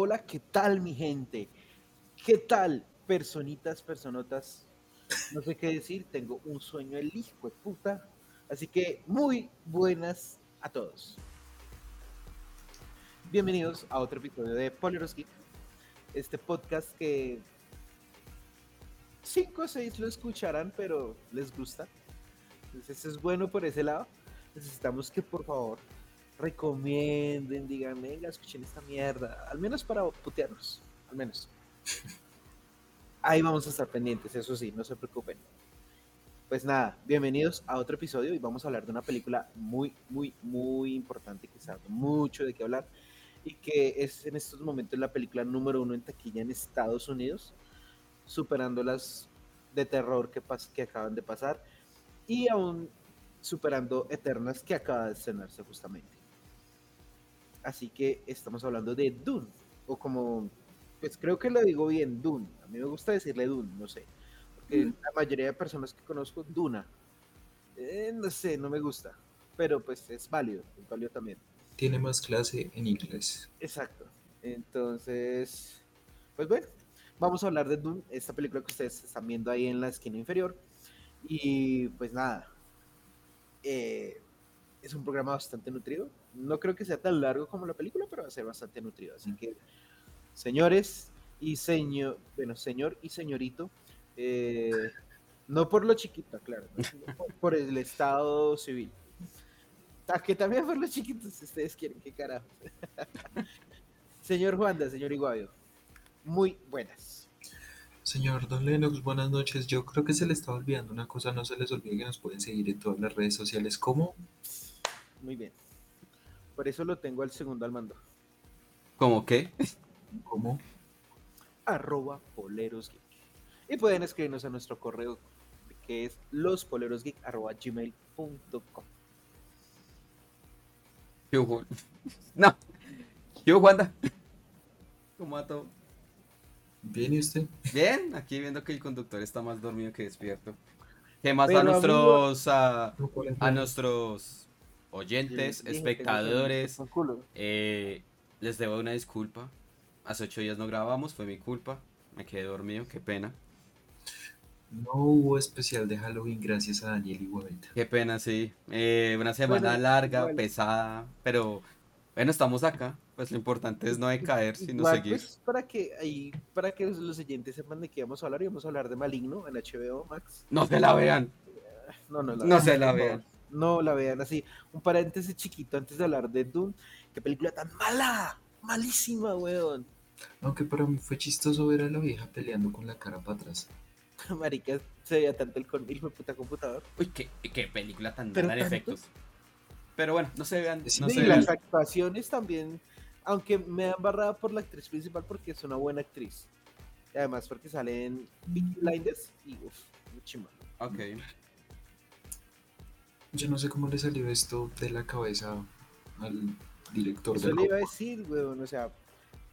Hola, ¿qué tal mi gente? ¿Qué tal, personitas, personotas? No sé qué decir, tengo un sueño el hijo de puta. Así que muy buenas a todos. Bienvenidos a otro episodio de Poleros este podcast que 5 o 6 lo escucharán, pero les gusta. Entonces es bueno por ese lado. Necesitamos que por favor recomienden, digan, venga, escuchen esta mierda, al menos para putearnos, al menos. Ahí vamos a estar pendientes, eso sí, no se preocupen. Pues nada, bienvenidos a otro episodio y vamos a hablar de una película muy, muy, muy importante que sabe mucho de qué hablar y que es en estos momentos la película número uno en taquilla en Estados Unidos, superando las de terror que, pas que acaban de pasar y aún superando Eternas que acaba de estrenarse justamente. Así que estamos hablando de Dune, o como, pues creo que lo digo bien, Dune. A mí me gusta decirle Dune, no sé. Porque la mayoría de personas que conozco, Duna. Eh, no sé, no me gusta. Pero pues es válido, es válido también. Tiene más clase en inglés. Exacto. Entonces, pues bueno, vamos a hablar de Dune, esta película que ustedes están viendo ahí en la esquina inferior. Y pues nada, eh, es un programa bastante nutrido. No creo que sea tan largo como la película, pero va a ser bastante nutrido. Así que, señores y señor, bueno, señor y señorito, eh, no por lo chiquito, claro, por el estado civil. Ah, que también por los chiquitos, si ustedes quieren, qué carajo. señor Juanda, señor Iguavio, muy buenas. Señor Don Lennox, buenas noches. Yo creo que se le está olvidando una cosa, no se les olvide que nos pueden seguir en todas las redes sociales. ¿Cómo? Muy bien. Por eso lo tengo al segundo al mando. ¿Cómo qué? ¿Cómo? Arroba polerosgeek. Y pueden escribirnos a nuestro correo que es lospolerosgeek.gmail.com No. Yo, Wanda. ¿Cómo va todo? ¿Bien y usted? Bien, aquí viendo que el conductor está más dormido que despierto. ¿Qué más a nuestros a, a, nuestros oyentes, espectadores? Eh, les debo una disculpa. Hace ocho días no grabamos, fue mi culpa. Me quedé dormido, qué pena. No hubo especial de Halloween gracias a Daniel Iguaveta. Qué pena, sí. Eh, una semana larga, pesada, pero bueno, estamos acá. Pues lo importante es no decaer, sino seguir. Pues, para que ahí, para que los oyentes sepan de qué vamos a hablar, y vamos a hablar de Maligno en HBO Max. No se la vean. No, no, la no se la vean. No la vean así. Un paréntesis chiquito antes de hablar de Doom. Qué película tan mala. Malísima, weón. Aunque para mí fue chistoso ver a la vieja peleando con la cara para atrás. Marica, se veía tanto el con hijo de puta computador. Uy, qué, qué película tan mala de efectos. Pero bueno, no se vean. Sí, no se las actuaciones también, aunque me han barrado por la actriz principal porque es una buena actriz. Y además porque sale en Big Blinders y uff, muy chimba. Ok. Yo no sé cómo le salió esto de la cabeza al director Eso le iba a decir, weón, o sea,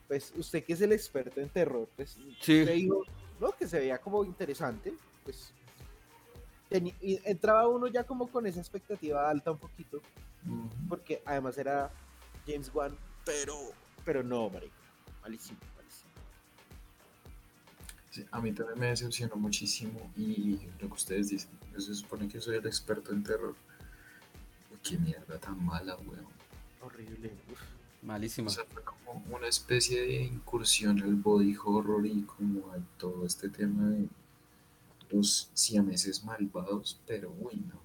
pues usted que es el experto en terror, pues sí. dijo, no, que se veía como interesante, pues y entraba uno ya como con esa expectativa alta un poquito, porque además era James Wan, pero, pero no, marica, malísimo, malísimo. Sí, a mí también me decepcionó muchísimo y lo que ustedes dicen, se supone que soy el experto en terror. Qué mierda tan mala, weón. Horrible, Malísima. O sea, fue como una especie de incursión al body horror y como a todo este tema de los siameses malvados, pero uy, no.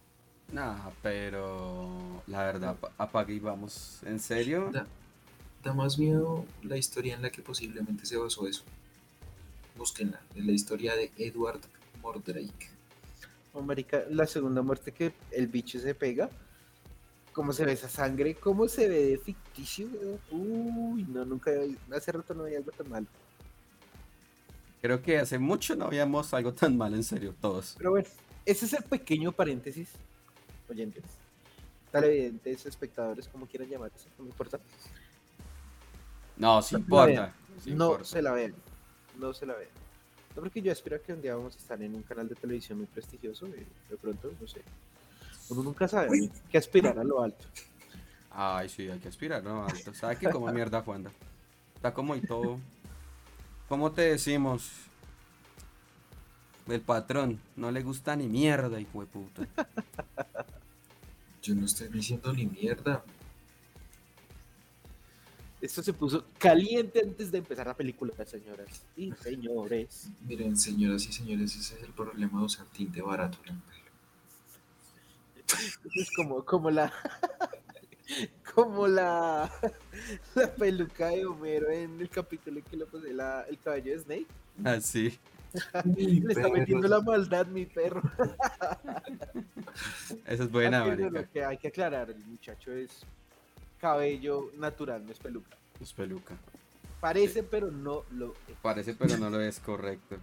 Nah, pero la verdad, apague y vamos. ¿En serio? Da, más miedo la historia en la que posiblemente se basó eso. Búsquenla, en la historia de Edward Mordrake. Oh, marica, la segunda muerte que el bicho se pega. ¿Cómo se ve esa sangre? ¿Cómo se ve de ficticio? Uy, no, nunca, hace rato no había algo tan mal. Creo que hace mucho no habíamos algo tan mal, en serio, todos. Pero bueno, ese es el pequeño paréntesis, oyentes, televidentes, espectadores, como quieran llamarse, no me importa. No, sí importa. no se la ven, no se la ven. No, porque yo espero que un día vamos a estar en un canal de televisión muy prestigioso y de pronto, no sé, uno nunca sabe, hay que aspirar a lo alto. Ay, sí, hay que aspirar a lo alto. ¿Sabe qué como mierda Juanda? Está como y todo. ¿Cómo te decimos? El patrón, no le gusta ni mierda, hijo de puta. Yo no estoy diciendo ni mierda. Esto se puso caliente antes de empezar la película, señoras y señores. Miren, señoras y señores, ese es el problema de usar tinte barato en el pelo. Es como, como la. como la. La peluca de Homero en el capítulo en que le puse la, el cabello de Snake. Ah, sí. Le está metiendo la maldad, mi perro. Esa es buena, marica. Lo que hay que aclarar, el muchacho es cabello natural, no es peluca. Es peluca. Parece, pero no lo es. Parece, pero no lo es correcto.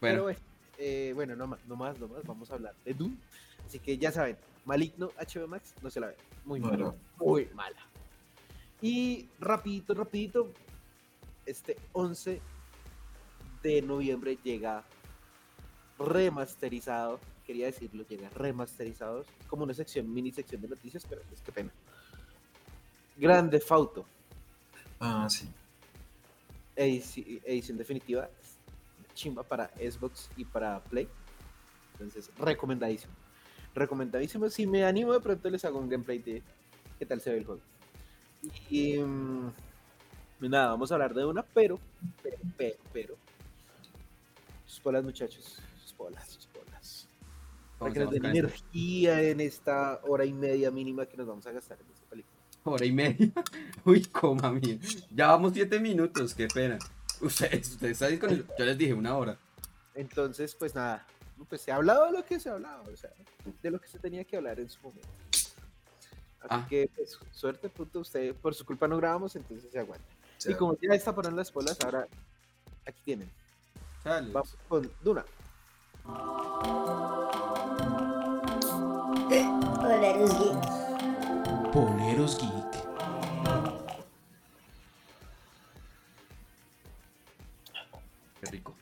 Pero Bueno, eh, bueno, no más, no más, no más, vamos a hablar de Doom. Así que ya saben, Maligno HBO Max, no se la ve. Muy No, mala. no. Muy mala. Y rapidito, rapidito, este 11 de noviembre llega remasterizado, quería decirlo, llega remasterizado, como una sección, mini sección de noticias, pero es que pena. Grande Fauto, Ah, sí. edici- edición definitiva, chimba para Xbox y para Play. Entonces, recomendadísimo. Recomendadísimo. Si me animo, de pronto les hago un gameplay de qué tal se ve el juego. Y mm, nada, vamos a hablar de una, pero, pero, pero, pero. Sus bolas, muchachos. Sus bolas, sus bolas. Para que nos den esto. energía en esta hora y media mínima que nos vamos a gastar en esta película. Hora y media. Uy, coma mía. Ya vamos siete minutos, qué pena. Ustedes, ustedes saben con el- Yo les dije una hora. Entonces, pues nada, pues se ha hablado de lo que se ha hablado, o sea, de lo que se tenía que hablar en su momento. Así Ah. que, pues, suerte, puto, usted, por su culpa no grabamos, entonces se aguanta. Y como ya está parando las bolas, ahora aquí tienen. Vamos con Duna. Poleros Geek. Poleros Geek. Qué rico.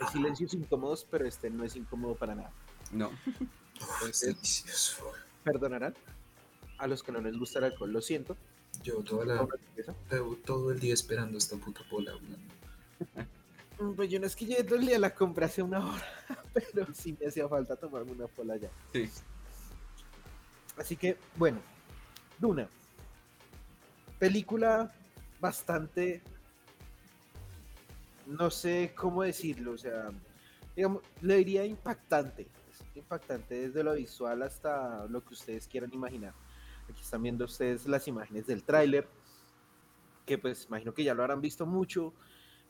Hay silencios incómodos, pero este no es incómodo para nada. No. es delicioso. Perdonarán a los que no les gusta el alcohol, lo siento. Yo toda la, todo el día esperando esta puta bola. weón. Mm, Pues yo no es que lleve todo el día la compré hace una hora, pero sí me hacía falta tomarme una pola ya. Sí. Así que, bueno, Duna. Película bastante. No sé cómo decirlo, o sea, digamos, le diría impactante. es Impactante desde lo visual hasta lo que ustedes quieran imaginar. Aquí están viendo ustedes las imágenes del tráiler, que pues imagino que ya lo habrán visto mucho.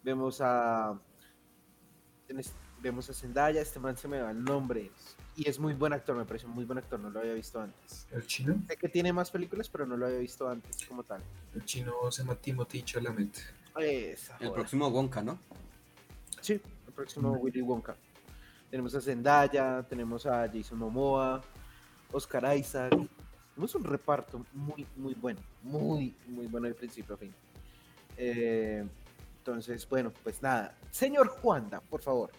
Vemos a. vemos a Zendaya, este man se me va el nombre. Y es muy buen actor, me parece un muy buen actor, no lo había visto antes. ¿El chino? Sé que tiene más películas, pero no lo había visto antes como tal. El chino se llama Timothy Chalamet. Esa, El próximo Wonka, ¿no? Sí, el próximo Willy Wonka. Tenemos a Zendaya, tenemos a Jason Momoa, Oscar Isaac. Tenemos un reparto muy, muy bueno. Muy, muy bueno de principio a fin. Eh, entonces, bueno, pues nada. Señor Juanda, por favor.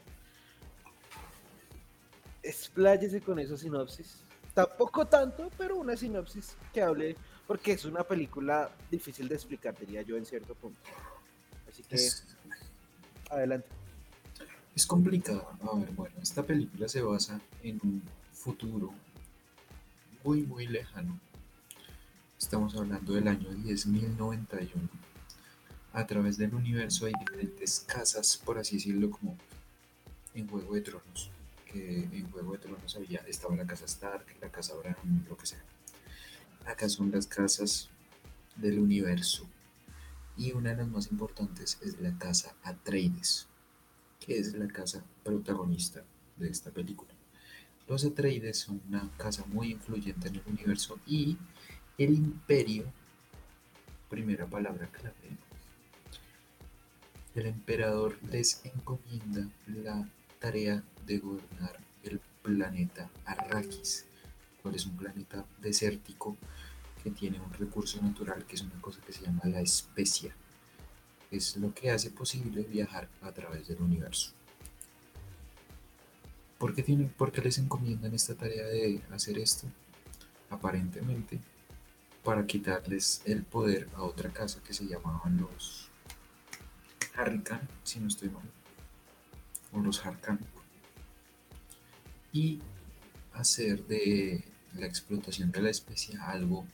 Expláyese con esa sinopsis. Tampoco tanto, pero una sinopsis que hable, porque es una película difícil de explicar, diría yo, en cierto punto. Así que, Es, adelante. es complicado. A ver, bueno, esta película se basa en un futuro muy, muy lejano. Estamos hablando del año 10.091. A través del universo hay diferentes casas, por así decirlo, como en Juego de Tronos. Que en Juego de Tronos había, estaba la casa Stark, la casa Bran, lo que sea. Acá son las casas del universo. Y una de las más importantes es la casa Atreides, que es la casa protagonista de esta película. Los Atreides son una casa muy influyente en el universo y el imperio, primera palabra clave, el emperador les encomienda la tarea de gobernar el planeta Arrakis, cual es un planeta desértico que tiene un recurso natural que es una cosa que se llama la especia. Es lo que hace posible viajar a través del universo. ¿Por qué, tienen, por qué les encomiendan esta tarea de hacer esto? Aparentemente para quitarles el poder a otra casa que se llamaban los Harrican, si no estoy mal, o los Harkan, y hacer de la explotación de la especie algo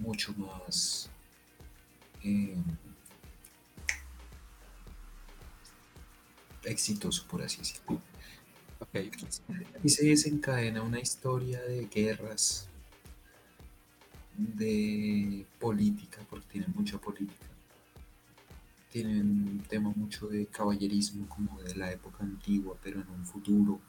mucho más eh, exitoso, por así decirlo. Y se desencadena una historia de guerras, de política, porque tienen mucha política. Tienen un tema mucho de caballerismo, como de la época antigua, pero en un futuro.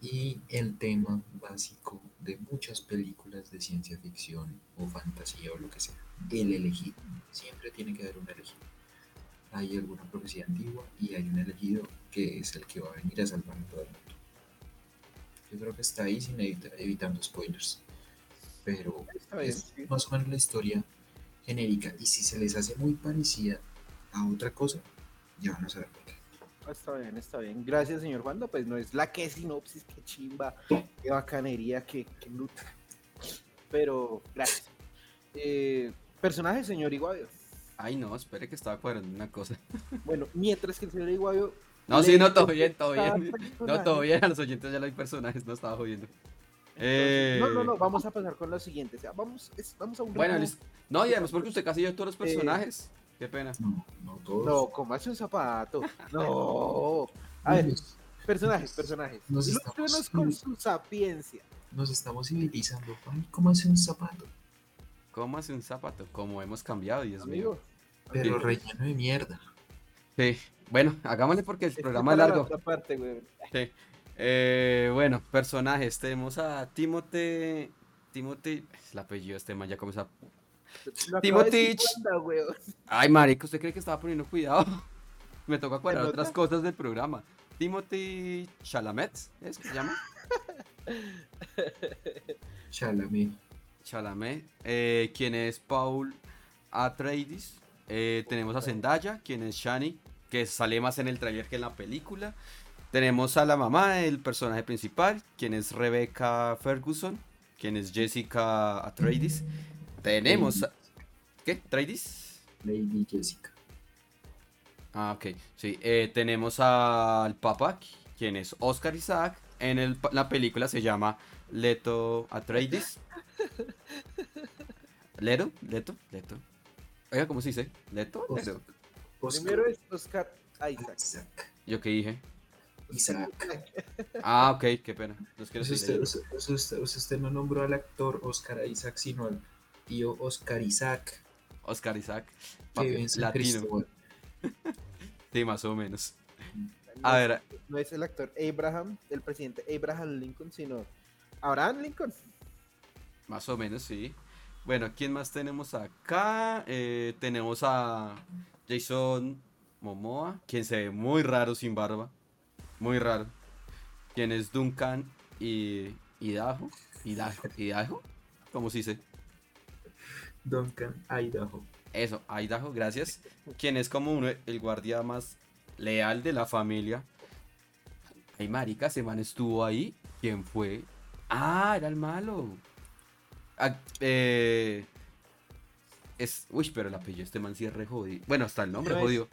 Y el tema básico de muchas películas de ciencia ficción o fantasía o lo que sea, el elegido. Siempre tiene que haber un elegido hay alguna profecía antigua y hay un elegido que es el que va a venir a salvar a todo el mundo. Yo creo que está ahí sin evitando spoilers. Pero es más o menos la historia genérica. Y si se les hace muy parecida a otra cosa, ya van a saber por qué. Ah, está bien, está bien. Gracias, señor Juan. Pues no es la que sinopsis, qué chimba, qué bacanería, qué, qué luta. Pero, gracias. Eh, personaje, señor Iguadio. Ay, no, espere que estaba cuadrando una cosa. Bueno, mientras que el señor Iguayo. No, sí, no, todo bien, todo bien. No, todo bien, a los oyentes ya no hay personajes, no estaba jodiendo. Eh... No, no, no, vamos a pasar con lo siguiente. O sea, vamos, vamos a un. Bueno, no, y además porque usted casi dio todos los eh, personajes. Qué pena. No, no todos. No, como hace un zapato. No. A ver, personajes, personajes. Nos estamos, con su sapiencia. Nos estamos civilizando. ¿Cómo hace un zapato? ¿Cómo hace un zapato? Como hemos cambiado, Dios mío. Pero relleno de mierda. Sí, bueno, hagámosle porque el programa es largo. Sí. Eh, bueno, personajes. Tenemos a Timothy. Timothy. El apellido este man ya comienza. Timothy. Ay, marico, ¿usted cree que estaba poniendo cuidado? Me toca cuadrar otras cosas del programa. Timothy Chalamet, ¿es que se llama? Chalamet. Chalamet. Eh, ¿Quién es Paul Atreides? Eh, tenemos a Zendaya, quien es Shani, que sale más en el trailer que en la película. Tenemos a la mamá del personaje principal, quien es Rebecca Ferguson, quien es Jessica Atreides. Tenemos a... ¿Qué? ¿Atreides? Lady Jessica. Ah, ok. Sí, eh, tenemos al papá, quien es Oscar Isaac. En la película se llama Leto Atreides. Leto, Leto, Leto. Oiga, ¿cómo se dice? ¿Leto? Leto. Primero es Oscar Isaac. ¿Yo qué dije? Isaac. Ah, ok, qué pena. usted, usted, usted, no nombró al actor Oscar Isaac, sino al tío Oscar Isaac. Oscar Isaac. Papi, latino. sí, más o menos. A ver. No es el actor Abraham, el presidente Abraham Lincoln, sino Abraham Lincoln. Más o menos, sí. Bueno, ¿quién más tenemos acá? Eh, tenemos a Jason Momoa, quien se ve muy raro sin barba. Muy raro. Quien es Duncan y Idaho. Idaho. Idaho. ¿Cómo se dice? Duncan Idaho. Eso, Idaho, gracias. Quien es como uno, el guardia más leal de la familia. Ay, marica, ese man estuvo ahí. ¿Quién fue? Ah, era el malo. Ah, eh, es, uy, pero el apellido este man sí es re jodido. Bueno, hasta el nombre jodido.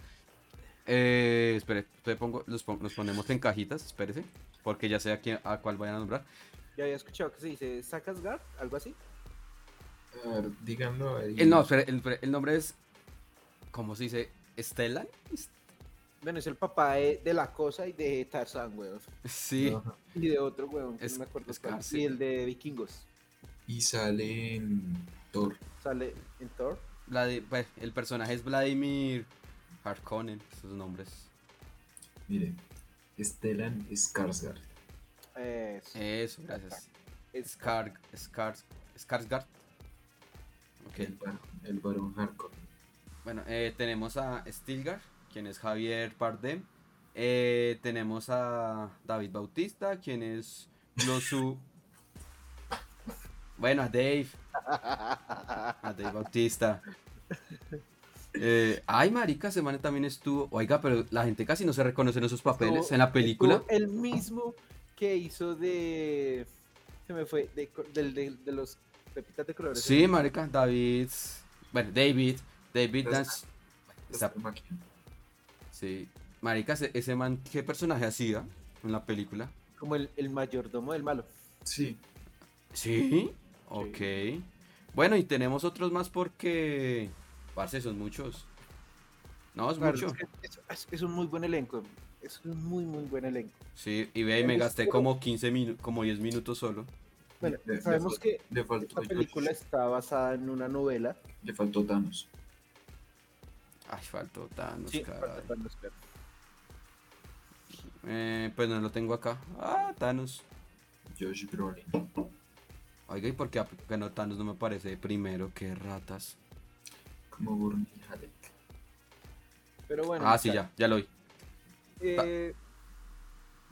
Eh, espere, te pongo, los, ponemos en cajitas, espérese, porque ya sé a, quién, a cuál vayan a nombrar. Ya había escuchado que se dice Sakasgard, algo así. A ver, díganlo El, no, espere, el, nombre es, ¿cómo se dice? ¿Stellan? Bueno, es el papá de, la cosa y de Tarzan, weón. Sí. Y de otro, weón, que no me acuerdo. Es y el de Vikingos. Y sale en Thor. Sale en Thor. Pues, el personaje es Vladimir Harkonnen, sus nombres. Mire, Stellan Skarsgård. Eso. Eso, gracias. Skar, Skar, Skarsgård. Okay. El, varón Harkonnen. Bueno, eh, tenemos a Stilgar, quien es Javier Pardem. Eh, tenemos a David Bautista, quien es Losu bueno, a Dave. A Dave Bautista. Eh, ay, marica, semana también estuvo. Oiga, pero la gente casi no se reconoce en esos papeles en la película. El mismo que hizo de. Se me fue. De, de, los Pepitas de colores. Sí, marica, David. Bueno, David. David Dance. Sí. Marica, ese, ese man, ¿qué personaje hacía en la película? Como el, el mayordomo del malo. Sí. ¿Sí? Ok. Bueno, y tenemos otros más porque. Parce, son muchos. No, es Claro, mucho. es, un muy buen elenco. Es un muy, muy buen elenco. Sí, y ve, y me gasté como 15 minutos, como 10 minutos solo. Bueno, sabemos que Le faltó, esta película está basada en una novela. le faltó Thanos. Ay, faltó Thanos, Sí, caray. falta Thanos, claro. Eh, pues no lo tengo acá. Ah, Thanos. Josh Brolin. Oiga, ¿y por qué ganó Thanos no me parece primero? Qué ratas. Como Gurney Halleck. Pero bueno. ah, sí, ya, ya lo vi. eh,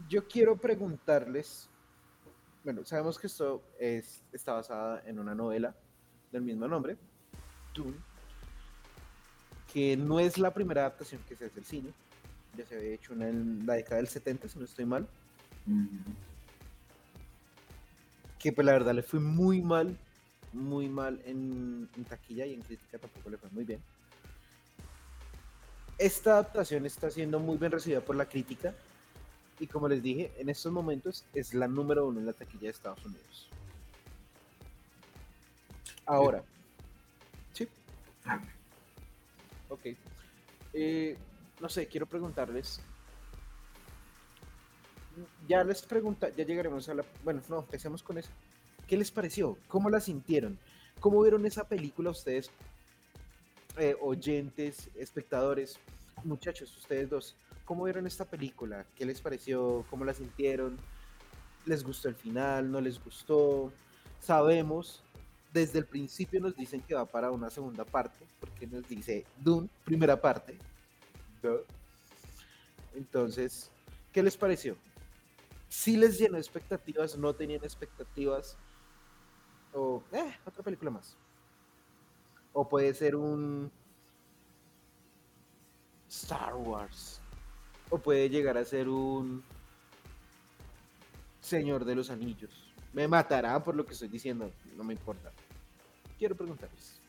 yo quiero preguntarles. Bueno, sabemos que esto es, está basada en una novela del mismo nombre, Dune, que no es la primera adaptación que se hace al cine. Ya se había hecho una en la década del 70, si no estoy mal. Que pues la verdad le fue muy mal, muy mal en, taquilla y en crítica tampoco le fue muy bien. Esta adaptación está siendo muy bien recibida por la crítica y como les dije, en estos momentos es la número uno en la taquilla de Estados Unidos. Ahora, sí, ok. Eh, no sé, quiero preguntarles. Ya les pregunta, ya llegaremos a la. Bueno, no, empecemos con eso. ¿Qué les pareció? ¿Cómo la sintieron? ¿Cómo vieron esa película ustedes, eh, oyentes, espectadores, muchachos, ustedes dos? ¿Cómo vieron esta película? ¿Qué les pareció? ¿Cómo la sintieron? ¿Les gustó el final? ¿No les gustó? Sabemos, desde el principio nos dicen que va para una segunda parte, porque nos dice Dune, primera parte. Duh. Entonces, ¿qué les pareció? Si les llenó expectativas, no tenían expectativas, o eh, otra película más. O puede ser un Star Wars. O puede llegar a ser un Señor de los Anillos. Me matarán por lo que estoy diciendo, no me importa. Quiero preguntarles.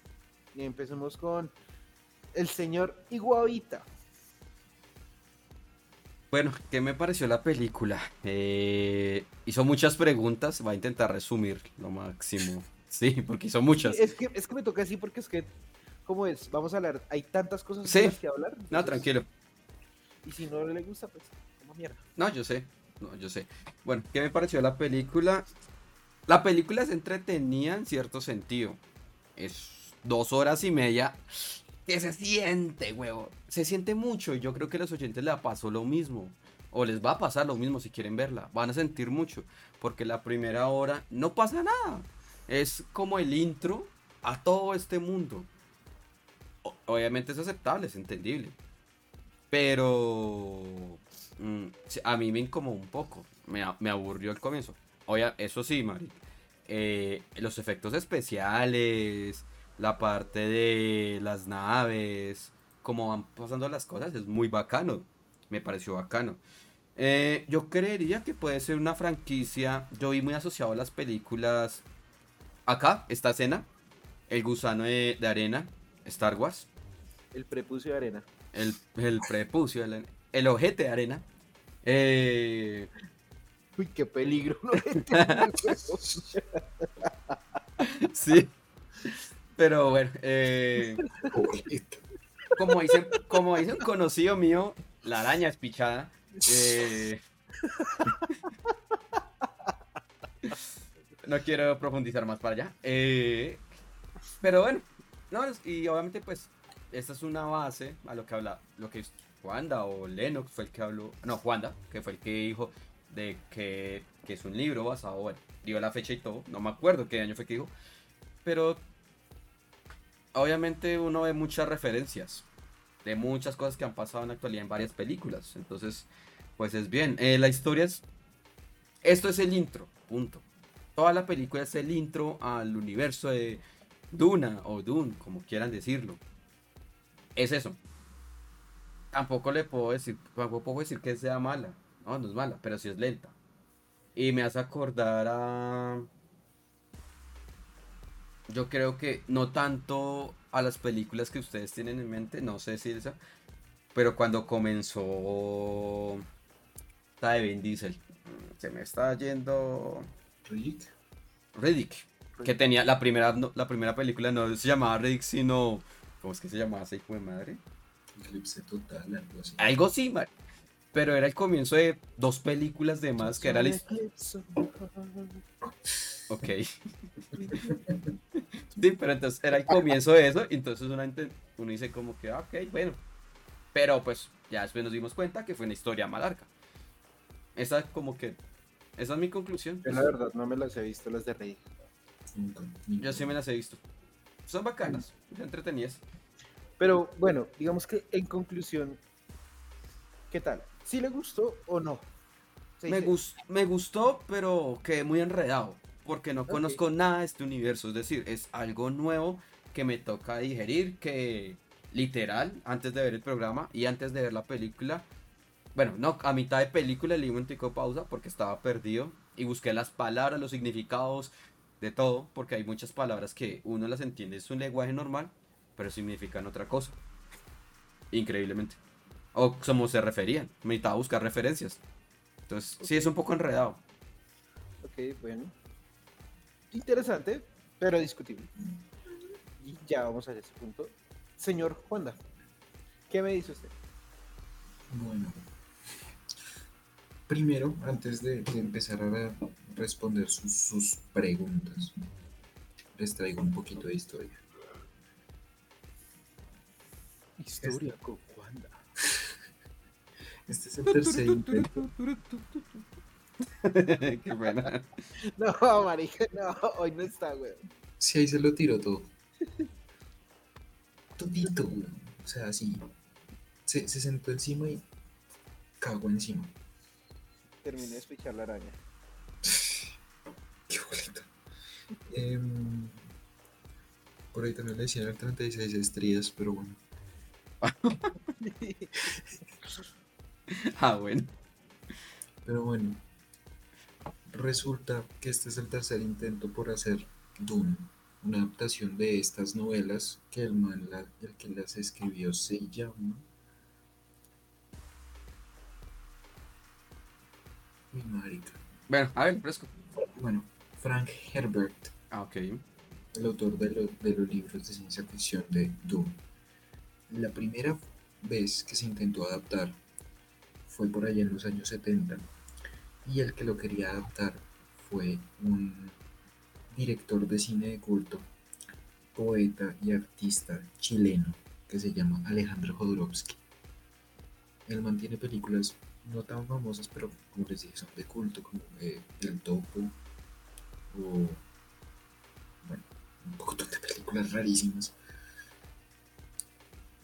Y empecemos con el señor Iguavita. Bueno, ¿qué me pareció la película? Eh, hizo muchas preguntas, va a intentar resumir lo máximo. Sí, porque hizo muchas. Es que, es que me toca así porque es que, ¿cómo es? Vamos a hablar, hay tantas cosas Sí. que hablar. No, tranquilo. Y si no le gusta, pues, como mierda. No, yo sé. No, yo sé. Bueno, ¿qué me pareció la película? La película es entretenida en cierto sentido. Es dos horas y media. Que se siente, huevo. Se siente mucho y yo creo que a los oyentes les pasó lo mismo. O les va a pasar lo mismo si quieren verla. Van a sentir mucho. Porque la primera hora no pasa nada. Es como el intro a todo este mundo. Obviamente es aceptable, es entendible. Pero mm, a mí me incomodó un poco. Me aburrió el comienzo. Oye, eso sí, Mari. eh, los efectos especiales, la parte de las naves, cómo van pasando las cosas, es muy bacano. Me pareció bacano. Eh, yo creería que puede ser una franquicia. Yo vi muy asociado a las películas. Acá, esta escena. El gusano de, de arena. Star Wars. El prepucio de arena. El, el prepucio, el, el ojete de arena. Eh, Uy, qué peligro. sí. Pero bueno, eh, como, dice, como dice un conocido mío, la araña es pichada. eh, no quiero profundizar más para allá. eh, pero bueno, no, y obviamente pues esta es una base a lo que habla, lo que es Wanda o Lennox fue el que habló, no, Wanda, que fue el que dijo de que, que es un libro basado, bueno, dio la fecha y todo, no me acuerdo qué año fue que dijo, pero obviamente uno ve muchas referencias de muchas cosas que han pasado en la actualidad en varias películas, entonces pues es bien, Eh, la historia es, esto es el intro, punto. Toda la película es el intro al universo de Duna o Dune, como quieran decirlo. Es eso. Tampoco le puedo decir, tampoco puedo decir que sea mala. No, no es mala, pero sí es lenta. Y me hace acordar a. yo creo que no tanto a las películas que ustedes tienen en mente, no sé si esa, pero cuando comenzó la de Vin Diesel, se me está yendo Riddick. Riddick, que tenía la primera, la primera película no se llamaba Riddick, sino ¿cómo es que se llamaba ese hijo de madre? Eclipse total, algo así. Algo así, man. Pero era el comienzo de dos películas de más que era la Ok. sí, pero entonces era el comienzo de eso, y entonces uno, uno dice como que, ah, ok, bueno. Pero pues ya después nos dimos cuenta que fue una historia más larga. Esa como que, esa es mi conclusión. Yo la verdad no me las he visto las de Rey. Yo sí me las he visto. Son bacanas, entretenidas. Pero bueno, digamos que en conclusión, ¿qué tal? ¿Sí le gustó o no? Me, me gustó, pero quedé muy enredado porque no conozco nada de este universo. Es decir, es algo nuevo que me toca digerir, que literal, antes de ver el programa y antes de ver la película, bueno, no, a mitad de película le di un tico pausa porque estaba perdido y busqué las palabras, los significados, de todo, porque hay muchas palabras que uno las entiende, es un lenguaje normal, pero significan otra cosa. Increíblemente. O como se referían, me necesitaba buscar referencias. Entonces, sí, es un poco enredado. Ok, bueno interesante, pero discutible. Y ya vamos a ese punto. Señor Juanda, ¿qué me dice usted? Bueno, primero, antes de, empezar a responder sus, preguntas, les traigo un poquito de historia. Historia con Juanda. Este es el tercer intento. Qué buena. No, marica, no, hoy no está, güey. Sí, ahí se lo tiró todo. Todito, güey. O sea, así. Se, se sentó encima y cagó encima. Terminé de escuchar la araña. Qué bonito. Em, por ahí también le decían el 36 estrellas, pero bueno. ah, bueno. Pero bueno, Resulta que este es el tercer intento por hacer Dune, una adaptación de estas novelas que el man, el que las escribió, se llama. Uy, marica. Bueno, a ver, fresco. Bueno, Frank Herbert. Ah, ok. El autor de, de los libros de ciencia ficción de Dune. La primera vez que se intentó adaptar fue por allá en los años 70 y el que lo quería adaptar fue un director de cine de culto, poeta y artista chileno que se llama Alejandro Jodorowsky. Él mantiene películas no tan famosas, pero como les dije, son de culto, como El Topo o bueno, un montón de películas rarísimas.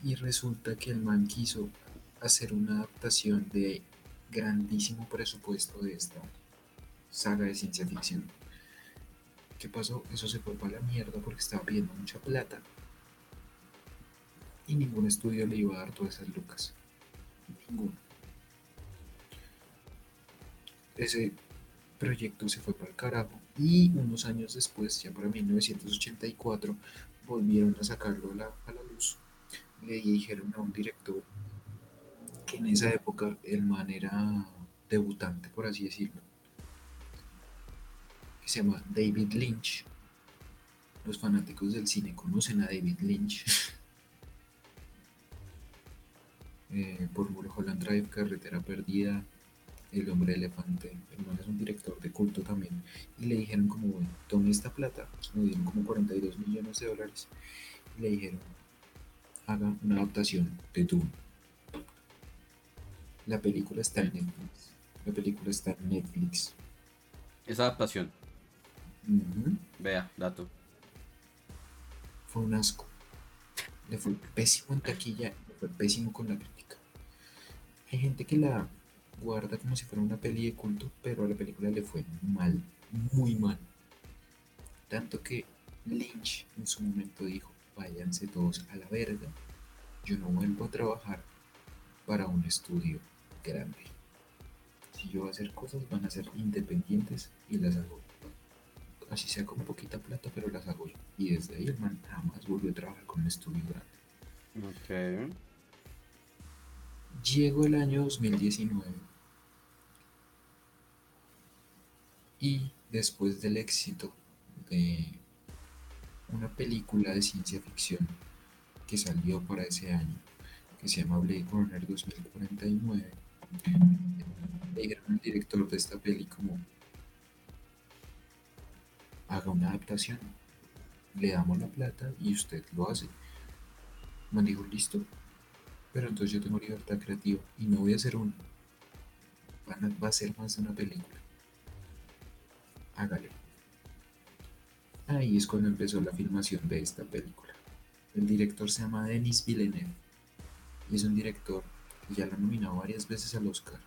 Y resulta que el man quiso hacer una adaptación de grandísimo presupuesto de esta saga de ciencia ficción. ¿Qué pasó? Eso se fue para la mierda porque estaba pidiendo mucha plata. Y ningún estudio le iba a dar todas esas lucas. Ninguno. Ese proyecto se fue para el carajo. Y unos años después, ya para 1984, volvieron a sacarlo a la, a la luz. Le dijeron a un director en esa época el man era debutante, por así decirlo, que se llama David Lynch. Los fanáticos del cine conocen a David Lynch. eh, por Mulholland Drive, Carretera Perdida, El Hombre Elefante. El man es un director de culto también. Y le dijeron como, bueno, tome esta plata. Le dieron como 42 millones de dólares. Y le dijeron, haga una adaptación de Dune la película está en Netflix. La película está en Netflix. Esa adaptación. Vea, dato. Fue un asco. Le fue pésimo en taquilla, le fue pésimo con la crítica. Hay gente que la guarda como si fuera una peli de culto, pero a la película le fue mal, muy mal. Tanto que Lynch en su momento dijo, váyanse todos a la verga, yo no vuelvo a trabajar para un estudio grande. Si yo voy a hacer cosas, van a ser independientes y las hago Así sea con poquita plata, pero las hago yo. Y desde ahí el man jamás volvió a trabajar con un estudio grande. Ok. Llegó el año 2019 y después del éxito de una película de ciencia ficción que salió para ese año, que se llama Blade Runner 2049, al director de esta peli como haga una adaptación, le damos la plata y usted lo hace. Me dijo, listo, pero entonces yo tengo libertad creativa y no voy a hacer uno. Va a ser más de una película. Hágale. Ahí es cuando empezó la filmación de esta película. El director se llama Denis Villeneuve y es un director ya lo han nominado varias veces al Oscar.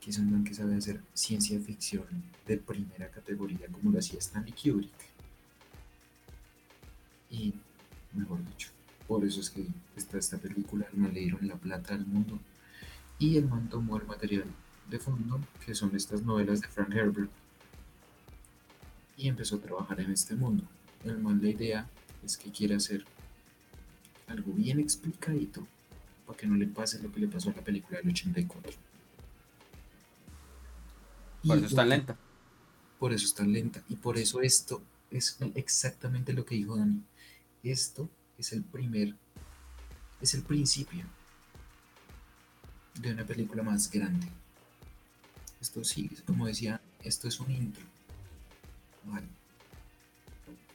Que es un man que sabe hacer ciencia ficción de primera categoría como lo hacía Stanley Kubrick. Y, mejor dicho, por eso es que está esta película, no le dieron la plata al mundo. Y el man tomó el material de fondo, que son estas novelas de Frank Herbert, y empezó a trabajar en este mundo. El man la idea es que quiere hacer algo bien explicadito para que no le pase lo que le pasó a la película del 84. Por eso es tan lenta. por eso es tan lenta. Y por eso esto es exactamente lo que dijo Dani. Esto es el primer, es el principio de una película más grande. Esto sí, como decía, esto es un intro. Vale.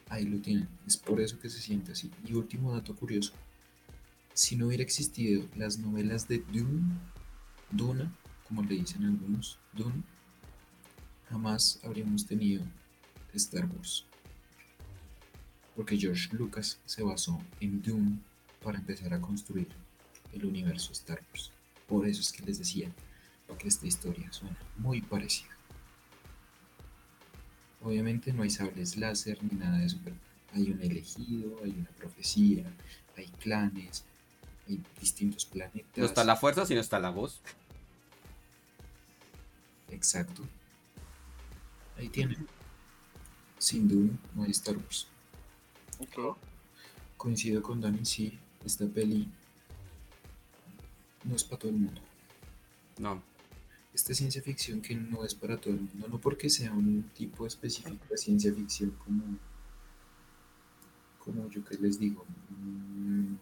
Ahí lo tienen. Es por eso que se siente así. Y último dato curioso. Si no hubiera existido las novelas de Dune, Duna, como le dicen algunos, Dune, jamás habríamos tenido Star Wars. Porque George Lucas se basó en Dune para empezar a construir el universo Star Wars. Por eso es que les decía que esta historia suena muy parecida. Obviamente no hay sables láser ni nada de eso, pero hay un elegido, hay una profecía, hay clanes, hay distintos planetas. No está la fuerza, sino está la voz. Exacto. Ahí tienen. Sin duda, no hay Star Wars. Ok. Coincido con Dani, sí, esta peli no es para todo el mundo. No. Esta ciencia ficción que no es para todo el mundo, no porque sea un tipo específico de ciencia ficción como, como yo que les digo, mm,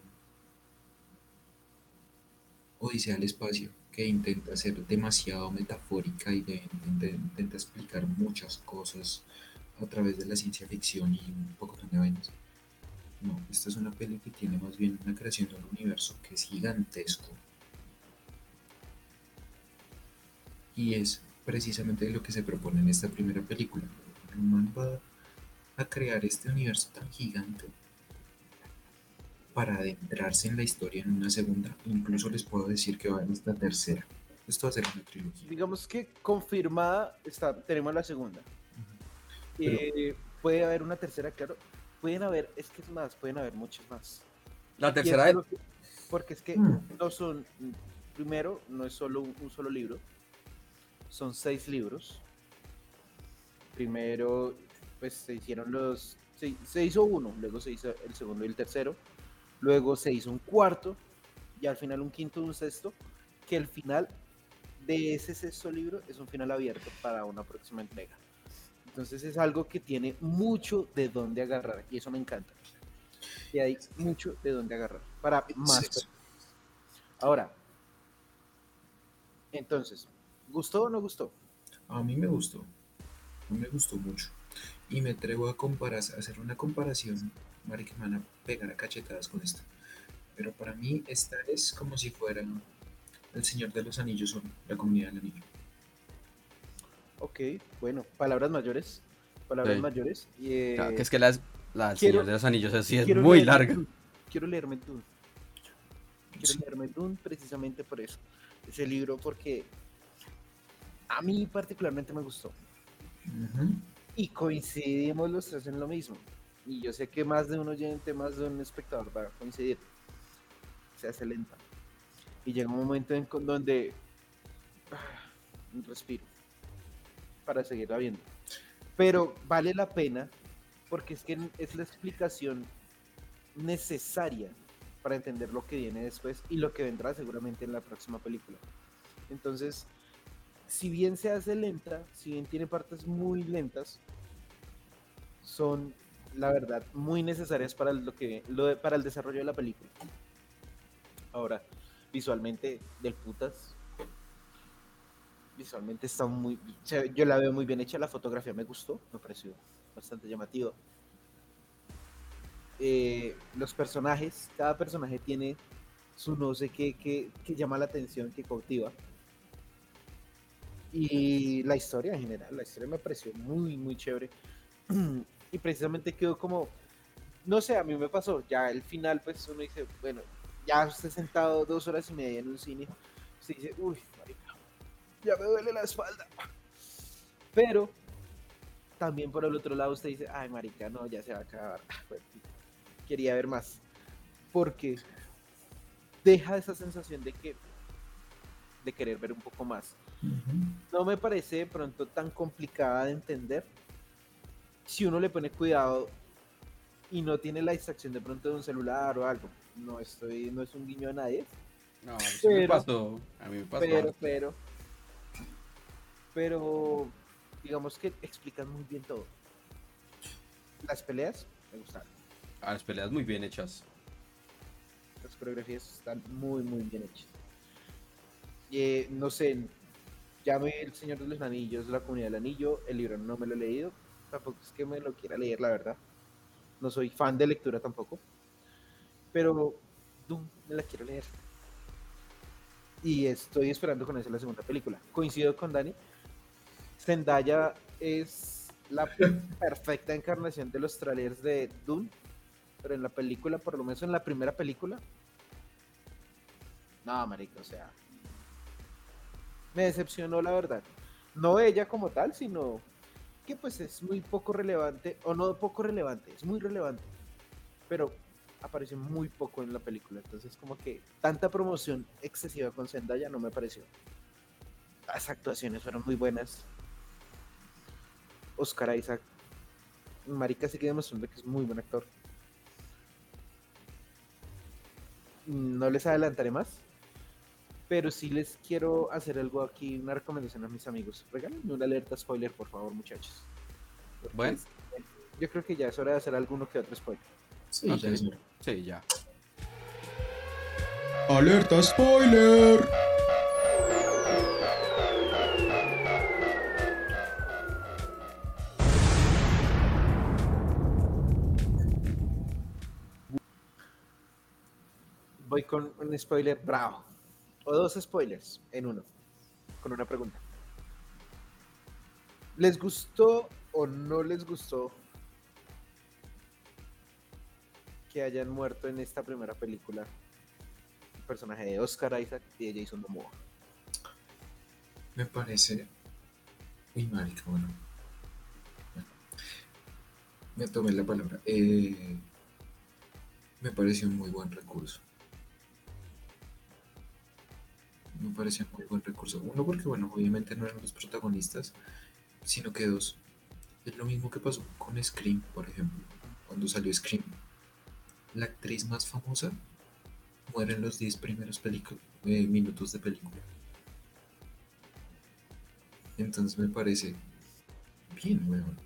Odisea al espacio, que intenta ser demasiado metafórica y intenta, intenta explicar muchas cosas a través de la ciencia ficción y un poco de vainas. No, esta es una peli que tiene más bien una creación de un universo que es gigantesco. Y es precisamente lo que se propone en esta primera película. El man va a crear este universo tan gigante para adentrarse en la historia en una segunda. Incluso les puedo decir que va en esta tercera. Esto va a ser una trilogía. Digamos que confirmada está, tenemos la segunda. Eh, puede haber una tercera, claro. Pueden haber, es que es más, pueden haber muchas más. La tercera es que- porque es que Mm. no son, primero, no es solo un, un solo libro, son seis libros. Primero, pues se hicieron los, se, se hizo uno, luego se hizo el segundo y el tercero, luego se hizo un cuarto y al final un quinto y un sexto, que el final de ese sexto libro es un final abierto para una próxima entrega. Entonces es algo que tiene mucho de dónde agarrar y eso me encanta. Y hay mucho de dónde agarrar para más. Ahora, entonces, ¿gustó o no gustó? A mí me gustó. A mí me gustó mucho. Y me atrevo a comparar, a hacer una comparación. Marica, me van a pegar a cachetadas con esto. Pero para mí esta es como si fuera el Señor de los Anillos o la comunidad del anillo. Ok, bueno, palabras mayores. Palabras Sí. mayores. Y, eh, Claro, que es que la, la Señor de los Anillos así es muy larga. Dune, Quiero leerme Dune. Quiero Sí. leerme Dune precisamente por eso. Ese libro porque a mí particularmente me gustó. Y coincidimos los tres en lo mismo. Y yo sé que más de un oyente, más de un espectador va a coincidir. Se hace lenta. Y llega un momento en donde ah, un respiro para seguirla viendo. Pero vale la pena porque es que es la explicación necesaria para entender lo que viene después y lo que vendrá seguramente en la próxima película. Entonces, si bien se hace lenta, si bien tiene partes muy lentas, son la verdad muy necesarias para lo que para el desarrollo de la película. Ahora, visualmente del putas. Visualmente está muy yo la veo muy bien hecha, la fotografía me gustó, me pareció bastante llamativo. Eh, los personajes, cada personaje tiene su no sé qué que llama la atención, que cautiva. Y la historia en general, la historia me pareció muy, muy chévere. y precisamente quedó como, no sé, a mí me pasó, ya el final, pues uno dice, bueno, ya usted sentado dos horas y media en un cine, usted dice, uy, marica, ya me duele la espalda. Pero también por el otro lado usted dice, ay, marica, no, ya se va a acabar. Quería ver más. Porque deja esa sensación de que de querer ver un poco más. No me parece de pronto tan complicada de entender si uno le pone cuidado y no tiene la distracción de pronto de un celular o algo. No estoy, no es un guiño a nadie. No, a mí me pasó. A mí me pasó. Pero, pero, pero, digamos que explican muy bien todo. Las peleas me gustaron. Ah, las peleas muy bien hechas. Las coreografías están muy, muy bien hechas. Eh, no sé, llame El Señor de los Anillos, La Comunidad del Anillo, el libro no me lo he leído, tampoco es que me lo quiera leer, la verdad. No soy fan de lectura tampoco. Pero Doom me la quiero leer. Y estoy esperando con esa la segunda película. Coincido con Dani. Zendaya es la perfecta encarnación de los trailers de Doom. Pero en la película, por lo menos en la primera película. No, marico, o sea. Me decepcionó la verdad. No ella como tal, sino que pues es muy poco relevante, o no poco relevante, es muy relevante, pero apareció muy poco en la película, entonces como que tanta promoción excesiva con Zendaya no me pareció. Las actuaciones fueron muy buenas. Oscar Isaac, marica sigue demostrando que es muy buen actor. No les adelantaré más, pero sí les quiero hacer algo aquí, una recomendación a mis amigos. Regálenme una alerta spoiler, por favor, muchachos. bueno. Yo creo que ya es hora de hacer alguno que otro spoiler. Sí, ya es hora. Sí, ya. Alerta spoiler. Voy con un spoiler bravo o dos spoilers en uno, con una pregunta. ¿Les gustó o no les gustó que hayan muerto en esta primera película el personaje de Oscar Isaac y de Jason Momoa? Me parece muy marica, bueno. Me tomé la palabra. Eh, me pareció un muy buen recurso me parecía muy buen recurso. Uno, porque, bueno, obviamente no eran los protagonistas, sino que dos. Es lo mismo que pasó con Scream, por ejemplo, cuando salió Scream. La actriz más famosa muere en los 10 primeros eh, minutos de película. Entonces me parece bien, weón.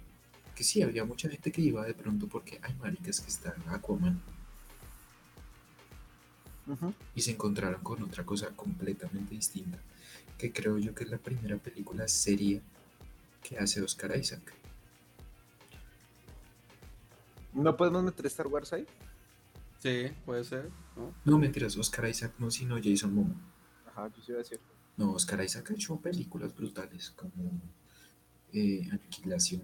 Que sí, había mucha gente que iba de pronto porque hay maricas que están Aquaman y se encontraron con otra cosa completamente distinta, que creo yo que es la primera película seria que hace Oscar Isaac. ¿No podemos meter Star Wars ahí? Sí, puede ser. No, no mentiras, Oscar Isaac no, sino Jason Momoa. Ajá, yo sí iba a decir. No, Oscar Isaac ha hecho películas brutales como eh, Aniquilación.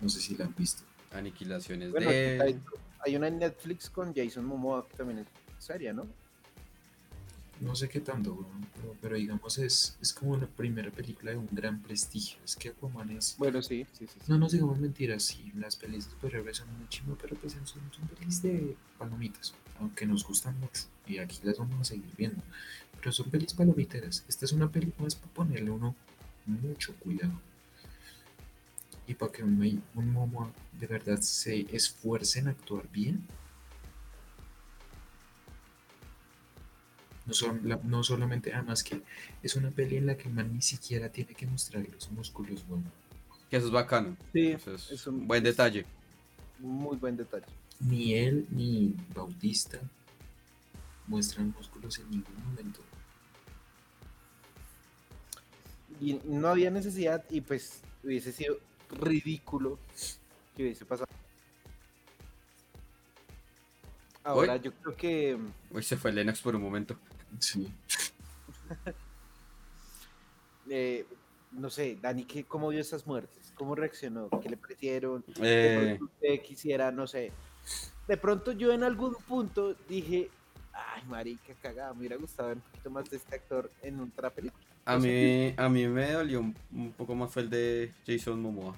No sé si la han visto. Aniquilaciones de hay una en Netflix con Jason Momoa que también es seria, ¿no? No sé qué tanto, pero, digamos es, es como la primera película de un gran prestigio. Es que Aquaman es... Bueno, sí, sí, sí. No nos digamos mentiras, sí, las pelis de superhéroes son muy chimo, pero pues son, son pelis de palomitas, aunque nos gustan mucho, y aquí las vamos a seguir viendo. Pero son pelis palomiteras. Esta es una peli más para ponerle uno mucho cuidado. Y para que un, un Momoa de verdad se esfuerce en actuar bien, No, son, no solamente, además que es una peli en la que el man ni siquiera tiene que mostrar los músculos, bueno. Que eso es bacano. Sí, es, un buen detalle. Muy buen detalle. Ni él ni Bautista muestran músculos en ningún momento. Y no había necesidad y pues hubiese sido ridículo que hubiese pasado. Ahora yo creo que... Hoy se fue Lennox por un momento. Sí. Eh, no sé, Dani, ¿qué, ¿cómo vio esas muertes? ¿Cómo reaccionó? ¿Qué le parecieron? Eh... usted quisiera, no sé. De pronto yo en algún punto dije, ay, marica, cagada, me hubiera gustado ver un poquito más de este actor en otra película. A mí, a mí me dolió un, poco más fue el de Jason Momoa.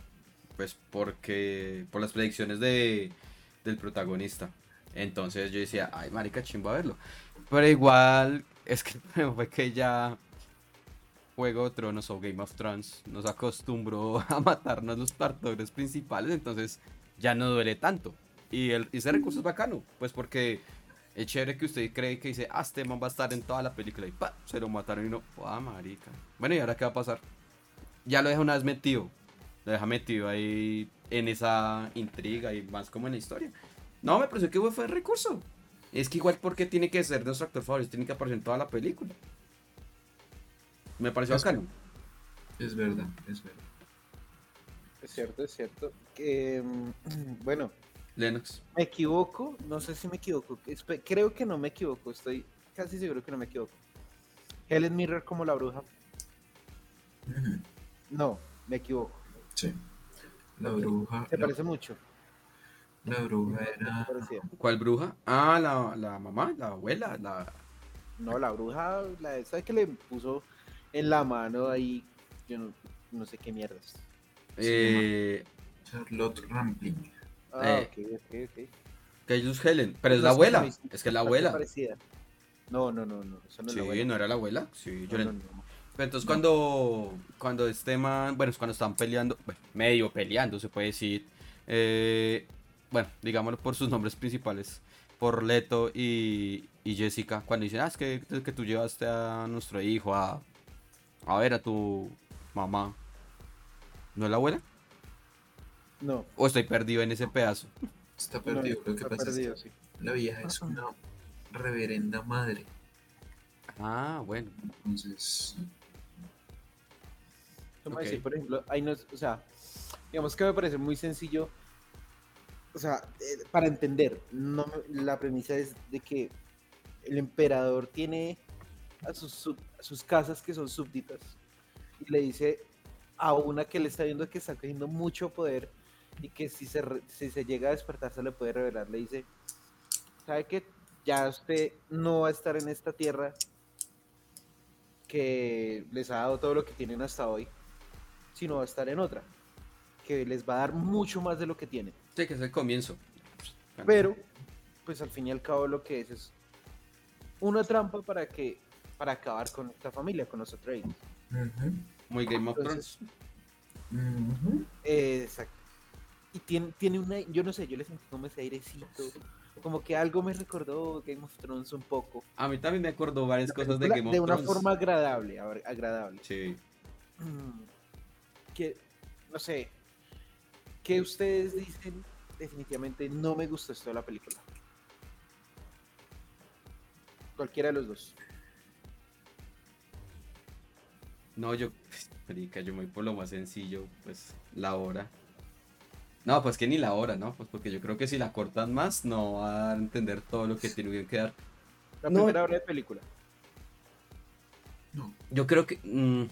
Pues porque, por las predicciones de, del protagonista. Entonces yo decía, ay, marica, chimba verlo. Pero igual, es que fue que ya Juego de Tronos o Game of Thrones nos acostumbró a matarnos los actores principales, entonces ya no duele tanto. Y el, ese recurso es bacano, pues porque es chévere que usted cree que dice, ah, este man va a estar en toda la película y pa, se lo mataron y no, ah, marica. Bueno, ¿y ahora qué va a pasar? Ya lo deja una vez metido, lo deja metido ahí en esa intriga y más como en la historia. No, me pareció que fue el recurso. Es que igual porque tiene que ser nuestro actor favorito, tiene que aparecer en toda la película. Me pareció es bacano. Es verdad, es verdad. Es cierto, es cierto. Que, mm, bueno. Lennox. Me equivoco, no sé si me equivoco. Creo que no me equivoco, estoy casi seguro que no me equivoco. Helen Mirror como la bruja. No, me equivoco. Sí. La bruja. Se parece mucho. La bruja era. ¿Cuál bruja? Ah, la, la mamá, la abuela, la. No, la bruja, la esa que le puso en la mano ahí, yo no, sé qué mierdas. Eh... Charlotte Rampling. Ah, eh, ok, ok, ok. Que es Helen, pero es la abuela. Es que es la abuela. No, no, no, no. Eso no, sí, no era la abuela. Sí, yo no, entonces cuando, cuando este man, bueno, es cuando están peleando, medio peleando se puede decir, eh, bueno, digámoslo por sus nombres principales, por Leto y, Jessica, cuando dicen, ah, es que, que tú llevaste a nuestro hijo a, a ver a tu mamá. ¿No es la abuela? No. ¿O estoy perdido en ese pedazo? Está perdido, lo que pasa es que la vieja es una reverenda madre. Ah, bueno. Entonces... por ejemplo, ahí no, o sea, digamos que me parece muy sencillo o sea, eh, para entender, no, la premisa es de que el emperador tiene a sus, sus casas que son súbditas y le dice a una que le está viendo que está cogiendo mucho poder y que si se, si se llega a despertar se le puede revelar, le dice, ¿sabe que ya usted no va a estar en esta tierra que les ha dado todo lo que tienen hasta hoy, sino va a estar en otra, que les va a dar mucho más de lo que tienen? que es el comienzo. Pero, pues al fin y al cabo lo que es es una trampa para que para acabar con esta familia, con los Atreides. Muy Game of Thrones. exacto. Y tiene, tiene una, yo no sé, yo le sentí como ese airecito, como que algo me recordó Game of Thrones un poco. A mí también me acordó varias cosas de Game of Thrones. De una forma agradable, agradable. Sí. Que, no sé, ¿Qué ustedes dicen? Definitivamente no me gustó esto de la película. Cualquiera de los dos. No, yo, yo me voy por lo más sencillo, pues la hora. No, pues que ni la hora, ¿no? Pues porque yo creo que si la cortan más, no va a entender todo lo que tiene que dar. La primera hora de película. No. Yo creo que. Mm,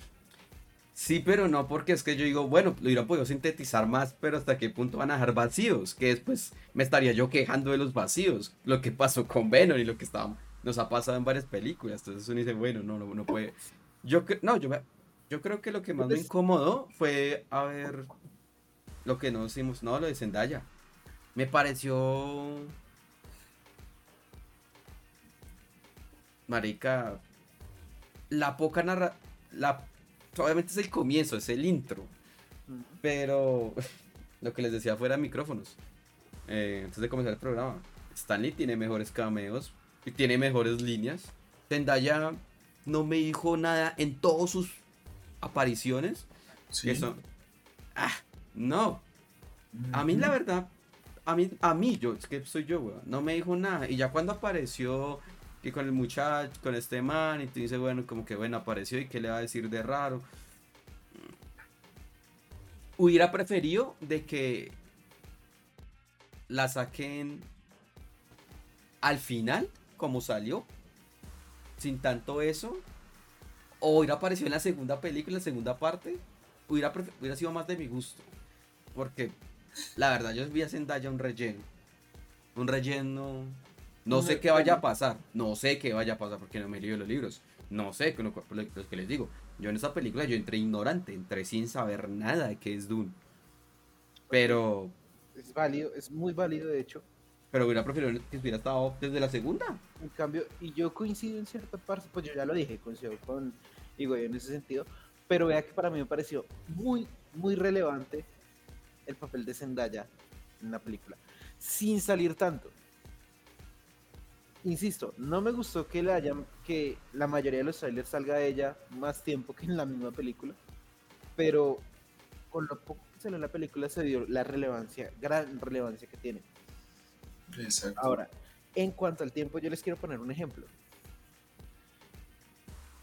Sí, pero no, porque es que yo digo, bueno, lo hubiera podido sintetizar más, pero hasta qué punto van a dejar vacíos, que después me estaría yo quejando de los vacíos, lo que pasó con Venom y lo que estaba, nos ha pasado en varias películas, entonces uno dice, bueno, no, no, no puede. Yo, no, yo, yo creo que lo que más me incomodó fue a ver lo que no hicimos, no, lo de Zendaya. Me pareció... Marica, la poca narra... La obviamente es el comienzo, es el intro. Pero lo que les decía fuera de micrófonos, eh, antes de comenzar el programa, Stanley tiene mejores cameos y tiene mejores líneas. Zendaya no me dijo nada en todas sus apariciones. Sí. Eso. Ah, no. A mí la verdad, a mí, a mí, yo, es que soy yo, weón, no me dijo nada. Y ya cuando apareció y con el muchacho, con este man, y tú dices, bueno, como que bueno, apareció y qué le va a decir de raro. Hubiera preferido de que la saquen al final, como salió, sin tanto eso, o hubiera aparecido en la segunda película, en la segunda parte, hubiera, hubiera sido más de mi gusto. Porque la verdad, yo vi a Zendaya un relleno. Un relleno. No sé qué vaya a pasar. No sé qué vaya a pasar porque no me leído los libros. No sé, con lo, cu- lo- lo que les digo. Yo en esa película yo entré ignorante, entré sin saber nada de qué es Dune. Pero, Es válido, es muy válido de hecho. pero hubiera preferido que hubiera estado desde la segunda. En cambio, y yo coincido en cierta parte, pues yo ya lo dije, coincido con Igor en ese sentido, pero vea que para mí me pareció muy, muy relevante el papel de Zendaya en la película, sin salir tanto. Insisto, no me gustó que, le hayan, que la mayoría de los trailers salga ella más tiempo que en la misma película, pero con lo poco que salió en la película se dio la relevancia, gran relevancia que tiene. Exacto. Ahora, en cuanto al tiempo, yo les quiero poner un ejemplo.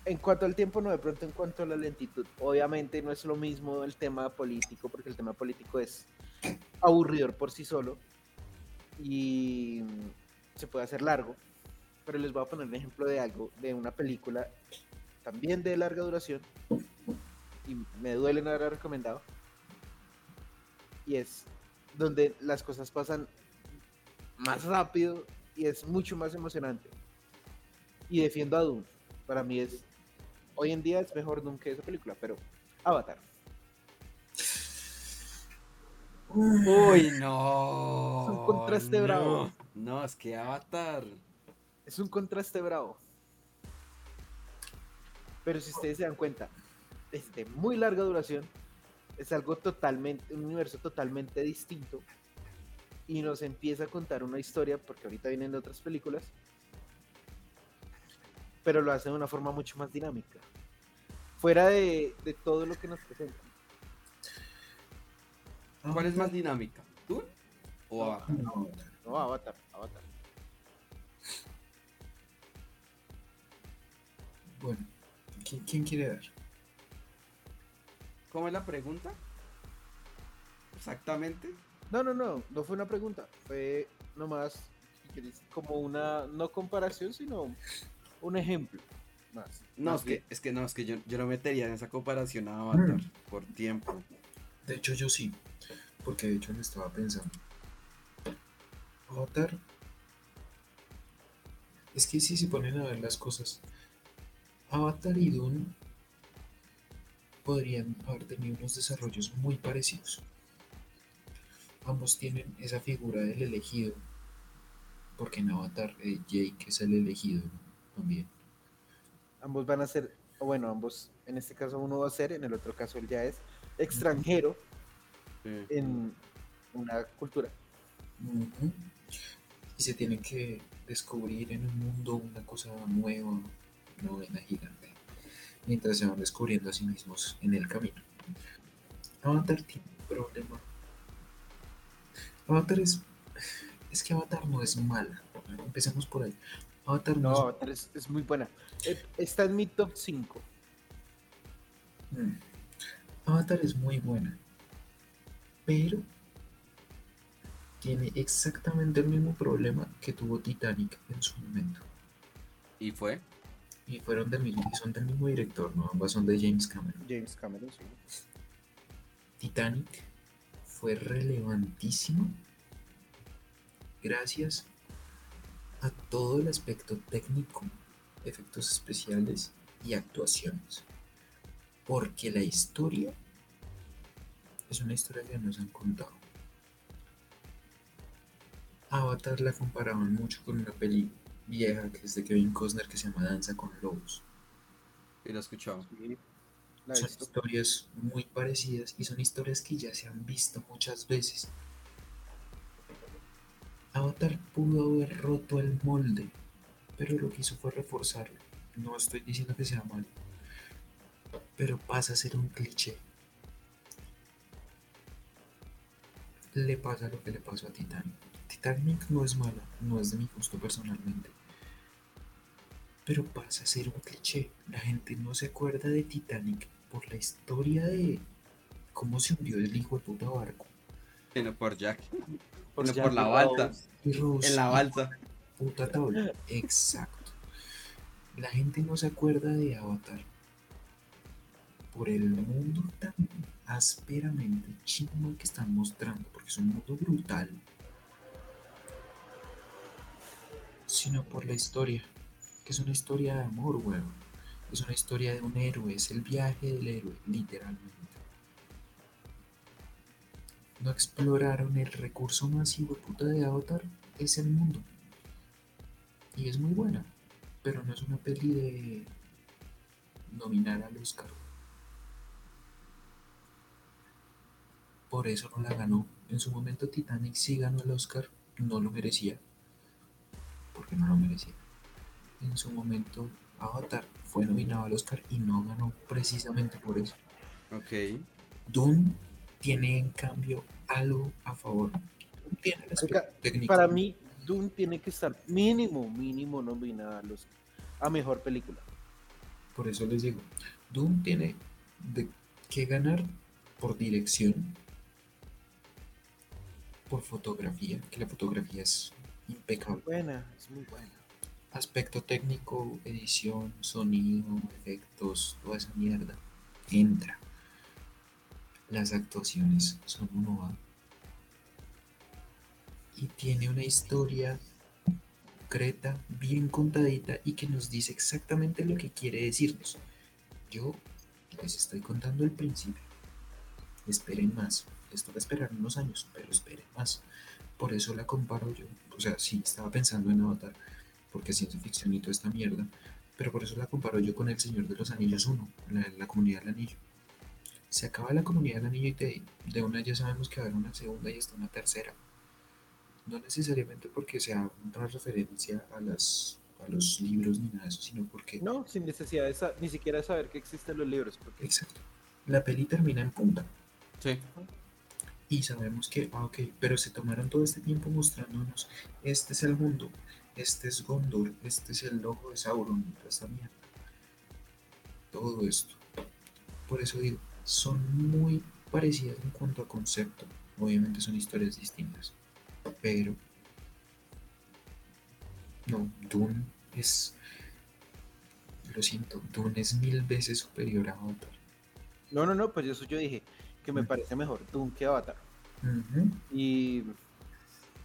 En cuanto al tiempo, no de pronto en cuanto a la lentitud. Obviamente no es lo mismo el tema político, porque el tema político es aburridor por sí solo y se puede hacer largo. Pero les voy a poner un ejemplo de algo, de una película también de larga duración y me duele no haberla recomendado. Y es donde las cosas pasan más rápido y es mucho más emocionante. Y defiendo a Dune. Para mí es. Hoy en día es mejor que esa película, pero Avatar. Uy, no. Es un contraste no. bravo. No, es que Avatar. Es un contraste bravo. Pero si ustedes se dan cuenta, es de muy larga duración. Es algo totalmente, un universo totalmente distinto. Y nos empieza a contar una historia, porque ahorita vienen de otras películas. Pero lo hace de una forma mucho más dinámica. Fuera de, de todo lo que nos presentan. ¿Cuál es más dinámica? ¿Dune o Avatar? No, No, Avatar, Avatar. Bueno, ¿quién, quién quiere dar? ¿Cómo es la pregunta? Exactamente. No, no, no, no fue una pregunta, fue nomás como una, no comparación, sino un ejemplo. Más. No, más es que, es que no, es que yo, yo no metería en esa comparación a Avatar Mm. por tiempo. De hecho, yo sí, porque de hecho lo estaba pensando. Avatar. Es que si se ponen a ver las cosas, Avatar y Dune podrían haber tenido unos desarrollos muy parecidos. Ambos tienen esa figura del elegido, porque en Avatar eh, Jake es el elegido también. Ambos van a ser, bueno, ambos, en este caso uno va a ser, en el otro caso él ya es extranjero Sí. en una cultura. Y se tienen que descubrir en un mundo una cosa nueva, una vaina gigante, mientras se van descubriendo a sí mismos en el camino. Avatar tiene un problema. Avatar es. Es que Avatar no es mala. Empecemos por ahí. Avatar no, No, es Avatar es, es muy buena. Eh, Está en mi top 5. Mm. Avatar es muy buena, pero tiene exactamente el mismo problema que tuvo Titanic en su momento. ¿Y fue? Y fueron del mismo, y son del mismo director, ¿no? Ambas son de James Cameron. James Cameron, sí. Titanic fue relevantísimo gracias a todo el aspecto técnico, efectos especiales y actuaciones. Porque la historia es una historia que nos han contado. Avatar la comparaban mucho con una peli vieja que es de Kevin Costner que se llama Danza con Lobos. Y escuchado. Sí. son historias muy parecidas y son historias que ya se han visto muchas veces. Avatar pudo haber roto el molde, pero lo que hizo fue reforzarlo. No estoy diciendo que sea malo, pero pasa a ser un cliché. Le pasa lo que le pasó a Titanic. Titanic no es mala, no es de mi gusto personalmente. Pero pasa a ser un cliché. La gente no se acuerda de Titanic por la historia de cómo se hundió el hijo de puta barco. Sino por Jack. Por, por la balsa. en la balsa. Puta tabla. Exacto. La gente no se acuerda de Avatar por el mundo tan ásperamente chingón que están mostrando, porque es un mundo brutal, sino por la historia, que es una historia de amor, weón. Es una historia de un héroe, es el viaje del héroe, literalmente. No exploraron el recurso masivo puta de Avatar, es el mundo. Y es muy buena, pero no es una peli de nominar al Oscar. Por eso no la ganó. En su momento Titanic sí ganó el Oscar, no lo merecía. Porque no lo merecía. En su momento Avatar fue nominado al Oscar y no ganó precisamente por eso. Ok. Dune tiene en cambio algo a favor. Tiene. Para mí, Dune tiene que estar mínimo, mínimo nominada a, los, a mejor película. Por eso les digo, Dune tiene de que ganar por dirección, por fotografía, que la fotografía es impecable. Buena, es muy buena. Aspecto técnico, edición, sonido, efectos, toda esa mierda. Entra. Las actuaciones son uno A. Y tiene una historia concreta, bien contadita y que nos dice exactamente lo que quiere decirnos. Yo les estoy contando el principio. Esperen más esto va a esperar unos años, pero espere más. Por eso la comparo yo. O sea, sí, estaba pensando en Avatar, porque ciencia ficción y toda esta mierda, pero por eso la comparo yo con El Señor de los Anillos 1, la, comunidad del anillo. Se acaba la comunidad del anillo y de, de una ya sabemos que haber una segunda y hasta una tercera. No necesariamente porque sea una referencia a las a los libros ni nada de eso, sino porque... No, sin necesidad de ni siquiera de saber que existen los libros. Porque... Exacto. La peli termina en punta. Sí y sabemos que, ah, ok, pero se tomaron todo este tiempo mostrándonos, este es el mundo, este es Gondor, este es el ojo de Sauron, esta mierda. Todo esto. Por eso digo, son muy parecidas en cuanto a concepto. Obviamente son historias distintas. Pero... No, Dune es... Lo siento, Dune es mil veces superior a Avatar. No, no, no, pues eso yo dije que me parece mejor Dune que Avatar. Y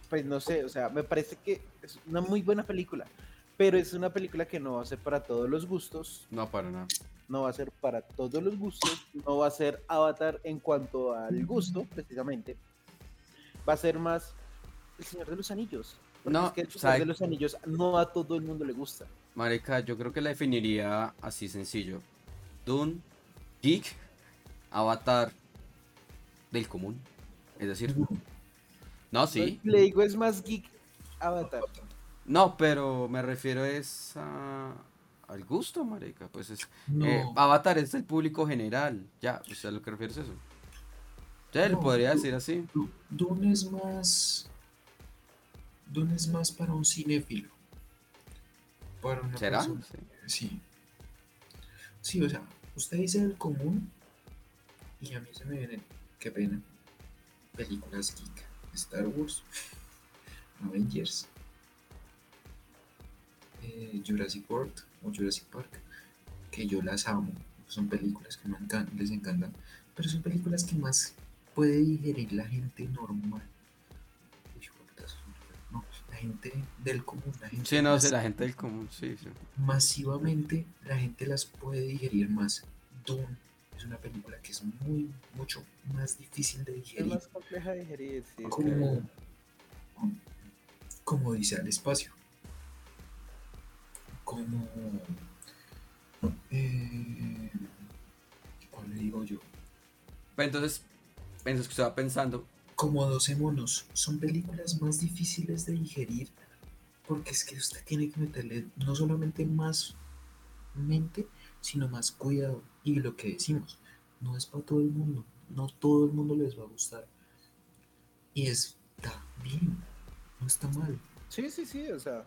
pues no sé, o sea, me parece que es una muy buena película, pero es una película que no va a ser para todos los gustos. No, para nada. No va a ser para todos los gustos, no va a ser Avatar en cuanto al gusto, precisamente. Va a ser más El Señor de los Anillos. No, es que El Señor de los Anillos no a todo el mundo le gusta. Marica, yo creo que la definiría así sencillo. Dune, Geek, Avatar del común. Es decir, no, sí. Le digo es más geek Avatar. No, pero me refiero es al gusto, marica. Pues es eh, Avatar es el público general. Ya, o sea, lo que refieres es eso. Ya le podría decir así. Dune es más. Dune es más para un cinéfilo. Para una ¿Será? Sí. sí. Sí, o sea, usted dice el común y a mí se me viene. Qué pena películas geek, Star Wars, Avengers, eh, Jurassic World o Jurassic Park, que yo las amo, son películas que me encantan, les encantan, pero son películas que más puede digerir la gente normal. Gente del común, la gente sí, no, la gente del común, sí, sí. Masivamente la gente las puede digerir más. Dune es una película que es muy, mucho más difícil de digerir. Es más compleja de digerir, sí. Como, como dice al espacio. Como. Eh, ¿Cuál le digo yo? Pero entonces, entonces que estaba pensando, Como 12 monos, son películas más difíciles de digerir porque es que usted tiene que meterle no solamente más mente, sino más cuidado. Y lo que decimos, no es para todo el mundo, no todo el mundo les va a gustar. Y está bien, no está mal. Sí, sí, sí, o sea.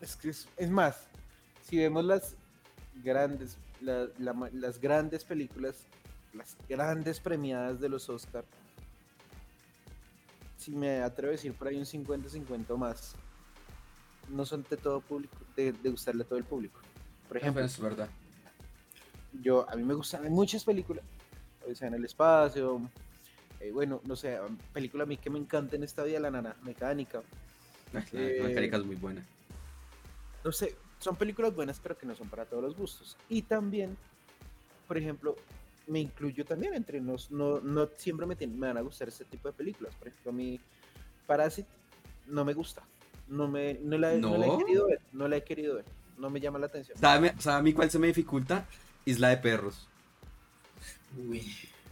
Es que es, es más, si vemos las grandes, la- la las grandes películas, las grandes premiadas de los Oscar, si me atrevo a decir por ahí un 50-50 o más, no son de todo público, de, de gustarle a todo el público. Por ejemplo, es verdad. yo a mí me gustan muchas películas o sea en el espacio eh, bueno no sé película a mí que me encanta en esta vida la nana mecánica La, la Eh, mecánica es muy buena. no sé son películas buenas pero que no son para todos los gustos y también por ejemplo me incluyo también entre nos no, no siempre me, me van a gustar este tipo de películas por ejemplo a mí Parasite no me gusta no me no la, no la he ¿No? querido ver no la he querido ver no me llama la atención ¿Sabe, ¿Sabe a mí cuál se me dificulta? Isla de Perros. Uy,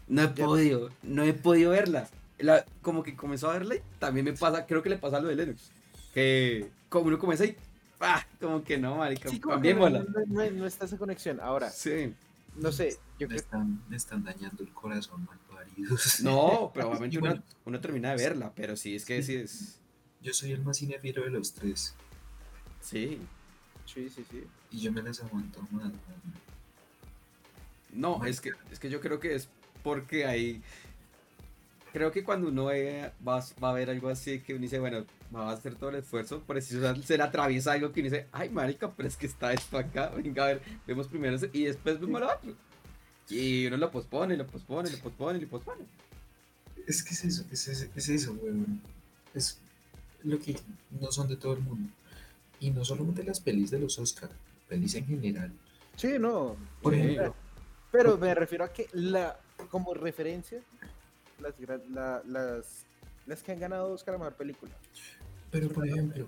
No he Ya. podido, no he podido verla. La- como que comenzó a verla y también me pasa, creo que le pasa lo de Lennox. Que como uno comienza y, ah, como que no, marica, Sí, como que no- no- no está esa conexión ahora Sí. No sé yo me, creo están, me están dañando el corazón mal paridos. No, pero obviamente uno, bueno, uno termina de verla, pero sí, es que sí es... yo soy el más cinéfilo de los tres. Sí. sí sí sí Y yo me las aguanto más. man. No, es que, es que yo creo que es porque hay... Creo que cuando uno ve- va, va a ver algo así que uno dice, bueno, va a hacer todo el esfuerzo, por eso se le atraviesa algo que uno dice, ay, marica, pero es que está esto acá, venga, a ver, vemos primero ese y después vemos lo otro. Y uno lo pospone, lo pospone, lo pospone, lo pospone. Es que es eso, es, es- es eso, weón. Es lo que no son de todo el mundo. Y no solamente las pelis de los Oscar, pelis en general. Sí, no. Por Sí. ejemplo, Pero me refiero a que la, como referencia, las, la- las, las que han ganado Oscar a mejor película. Pero por ejemplo,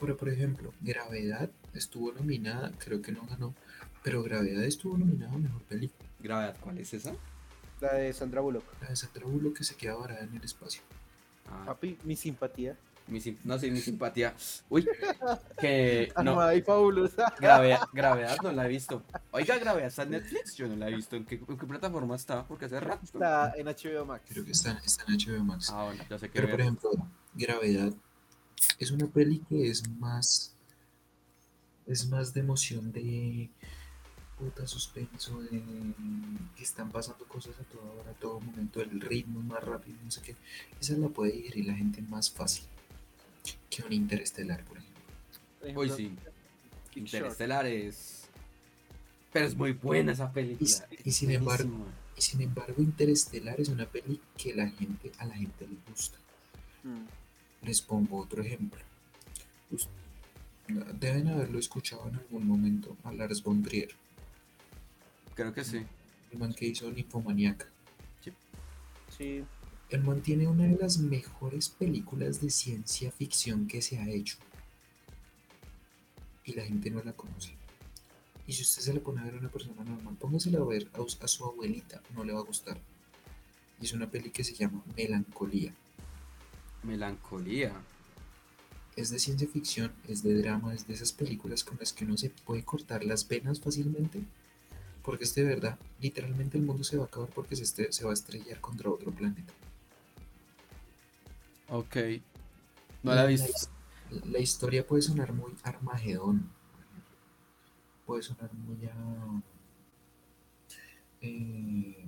pero por ejemplo, Gravedad estuvo nominada, creo que no ganó, pero Gravedad estuvo nominada a mejor película. Gravedad, ¿cuál es esa? La de Sandra Bullock. La de Sandra Bullock que se queda varada en el espacio. Ah, Papi, mi simpatía. mi sim- no, sí, mi simpatía. Uy, que no, Amada y fabulosa. gravedad, gravedad no la he visto. Oiga, Gravedad está en Netflix, yo no la he visto. ¿En qué, en qué plataforma está? Porque hace rato. Está en HBO Max. Creo que está, está en HBO Max. Ah, bueno, ya sé que Pero por ejemplo, Gravedad es una peli que es más es más de emoción de puta suspenso de que están pasando cosas a toda hora, a todo momento, el ritmo es más rápido, no sé qué. Esa la puede digerir la gente más fácil que un interestelar, por ejemplo. Ejemplo, sí. Interestelar es. Pero es muy buena esa película. Y- y sin embargo-. Y sin embargo, Interestelar es una peli que la gente, a la gente le gusta. Mm. Les pongo otro ejemplo. Deben haberlo escuchado en algún momento a Lars von Trier. Creo que sí. el man que hizo Ninfomaniac. Sí. El man tiene una de las mejores películas de ciencia ficción que se ha hecho. Y la gente no la conoce. Y si usted se le pone a ver a una persona normal, póngasela a ver a, a su abuelita, no le va a gustar. Y es una peli que se llama Melancolía. Melancolía. Es de ciencia ficción, es de drama, es de esas películas con las que uno se puede cortar las venas fácilmente. Porque es de verdad, literalmente el mundo se va a acabar porque se, va a estrellar contra otro planeta. Ok. No la he visto. La historia puede sonar muy Armagedón. Puede sonar muy a. eh,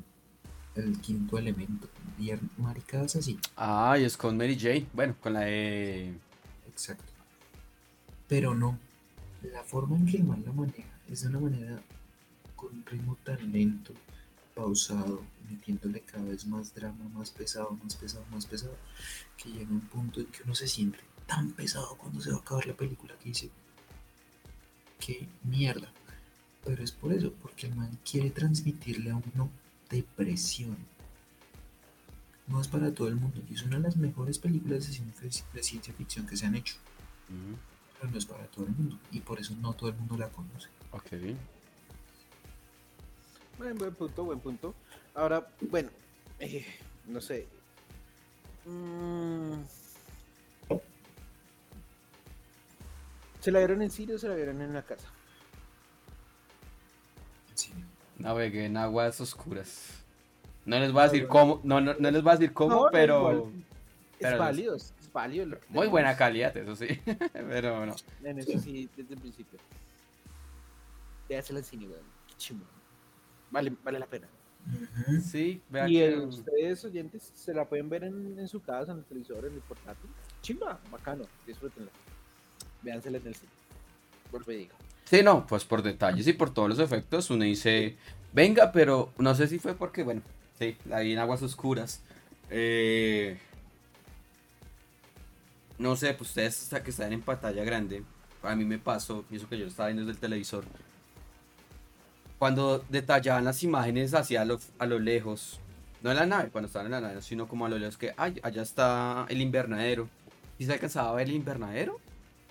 el quinto elemento. Vier- Maricadas así. Ah, y es con Mary Jane. Bueno, con la de. Exacto. Pero no. La forma en que el man la maneja es de una manera con un ritmo tan lento, pausado, metiéndole cada vez más drama, más pesado, más pesado, más pesado, que llega un punto en que uno se siente tan pesado cuando se va a acabar la película que dice, qué mierda. Pero es por eso, porque el man quiere transmitirle a uno depresión. No es para todo el mundo, y es una de las mejores películas de ciencia, ficción que se han hecho, Mm, pero no es para todo el mundo, y por eso no todo el mundo la conoce. ok. Buen, buen punto, buen punto. Ahora, bueno, eh, no sé. Mm. ¿Se la vieron en cine o se la vieron en la casa? En cine. Navegué en aguas oscuras. No les voy a decir cómo, no, no, no les voy a decir cómo, No, pero es válido, es es válido. lo que muy buena calidad, eso sí. pero no. En eso sí, desde el principio. Véasela en cine, weón. Qué chimbo. Vale, vale la pena. Sí, vea Y que- eh, ustedes, oyentes, se la pueden ver en, en su casa, en el televisor, en el portátil. Chimba, bacano, disfrútenla. Véansela en el cine. Vuelvo y digo. Sí, no, pues por detalles y por todos los efectos uno dice, venga, pero no sé si fue porque, bueno, sí, vi en aguas oscuras. Eh, no sé, pues ustedes hasta que están en pantalla grande, a mí me pasó, y eso que yo estaba viendo desde el televisor, cuando detallaban las imágenes hacia lo, a lo lejos, no en la nave, cuando estaban en la nave, sino como a lo lejos que, ay, allá está el invernadero. ¿Y se alcanzaba a ver el invernadero?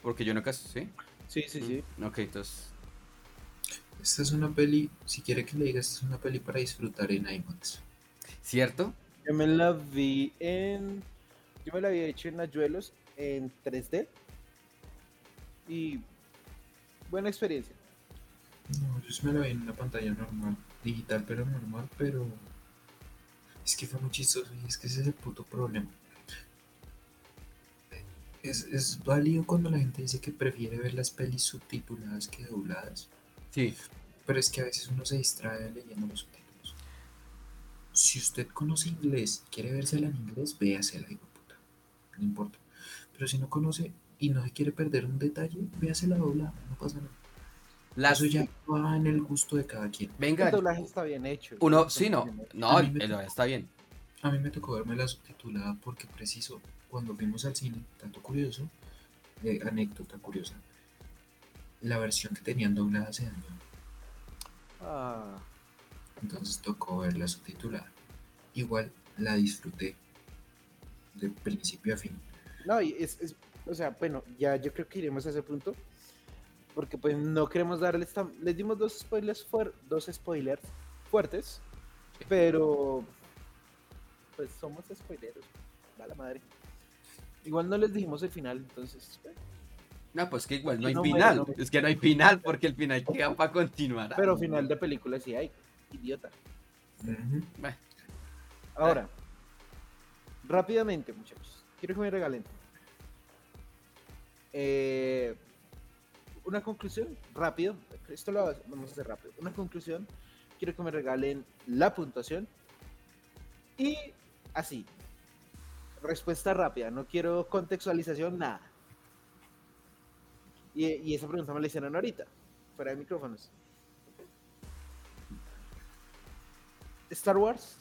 Porque yo no casi, ¿sí? Sí, sí, sí. Ok, entonces Esta es una peli, si quiere que le diga, esta es una peli para disfrutar en IMAX. ¿Cierto? Yo me la vi en. Yo me la había hecho en Ayuelos en 3D. Y. Buena experiencia. No, yo sí me la vi en una pantalla normal, digital pero normal, pero es que fue muy chistoso y es que ese es el puto problema. Es, es válido cuando la gente dice que prefiere ver las pelis subtituladas que dobladas, Sí. pero es que a veces uno se distrae leyendo los subtítulos. Si usted conoce inglés y quiere vérsela en inglés, véasela, hijo puta. No importa. Pero si no conoce y no se quiere perder un detalle, véasela doblada, no pasa nada. Las... Eso ya va en el gusto de cada quien. Venga, El doblaje está bien hecho. uno, sí, no. No, el doblaje está bien. A mí me tocó verme la subtitulada porque preciso, cuando fuimos al cine, tanto curioso, eh, anécdota curiosa, la versión que tenían doblada se dañó, Ah, entonces tocó verla subtitulada. Igual la disfruté de principio a fin. no, y es, es- O sea, bueno, ya yo creo que iremos a ese punto. Porque pues no queremos darles tan... Les dimos dos spoilers, fuer- dos spoilers fuertes. Pero... Pues somos spoileros. Va la madre. Igual no les dijimos el final, entonces... bueno. No, pues que igual no hay No, final. no. Es que no hay final porque el final queda para continuar. Pero final de película sí hay. Idiota. Bueno, Ahora, rápidamente, muchachos. Quiero que me regalen. eh, una conclusión, rápido. Esto lo vamos a hacer rápido. Una conclusión. Quiero que me regalen la puntuación. Y así. Respuesta rápida. No quiero contextualización, nada. Y, y esa pregunta me la hicieron ahorita. Fuera de micrófonos. Star Wars.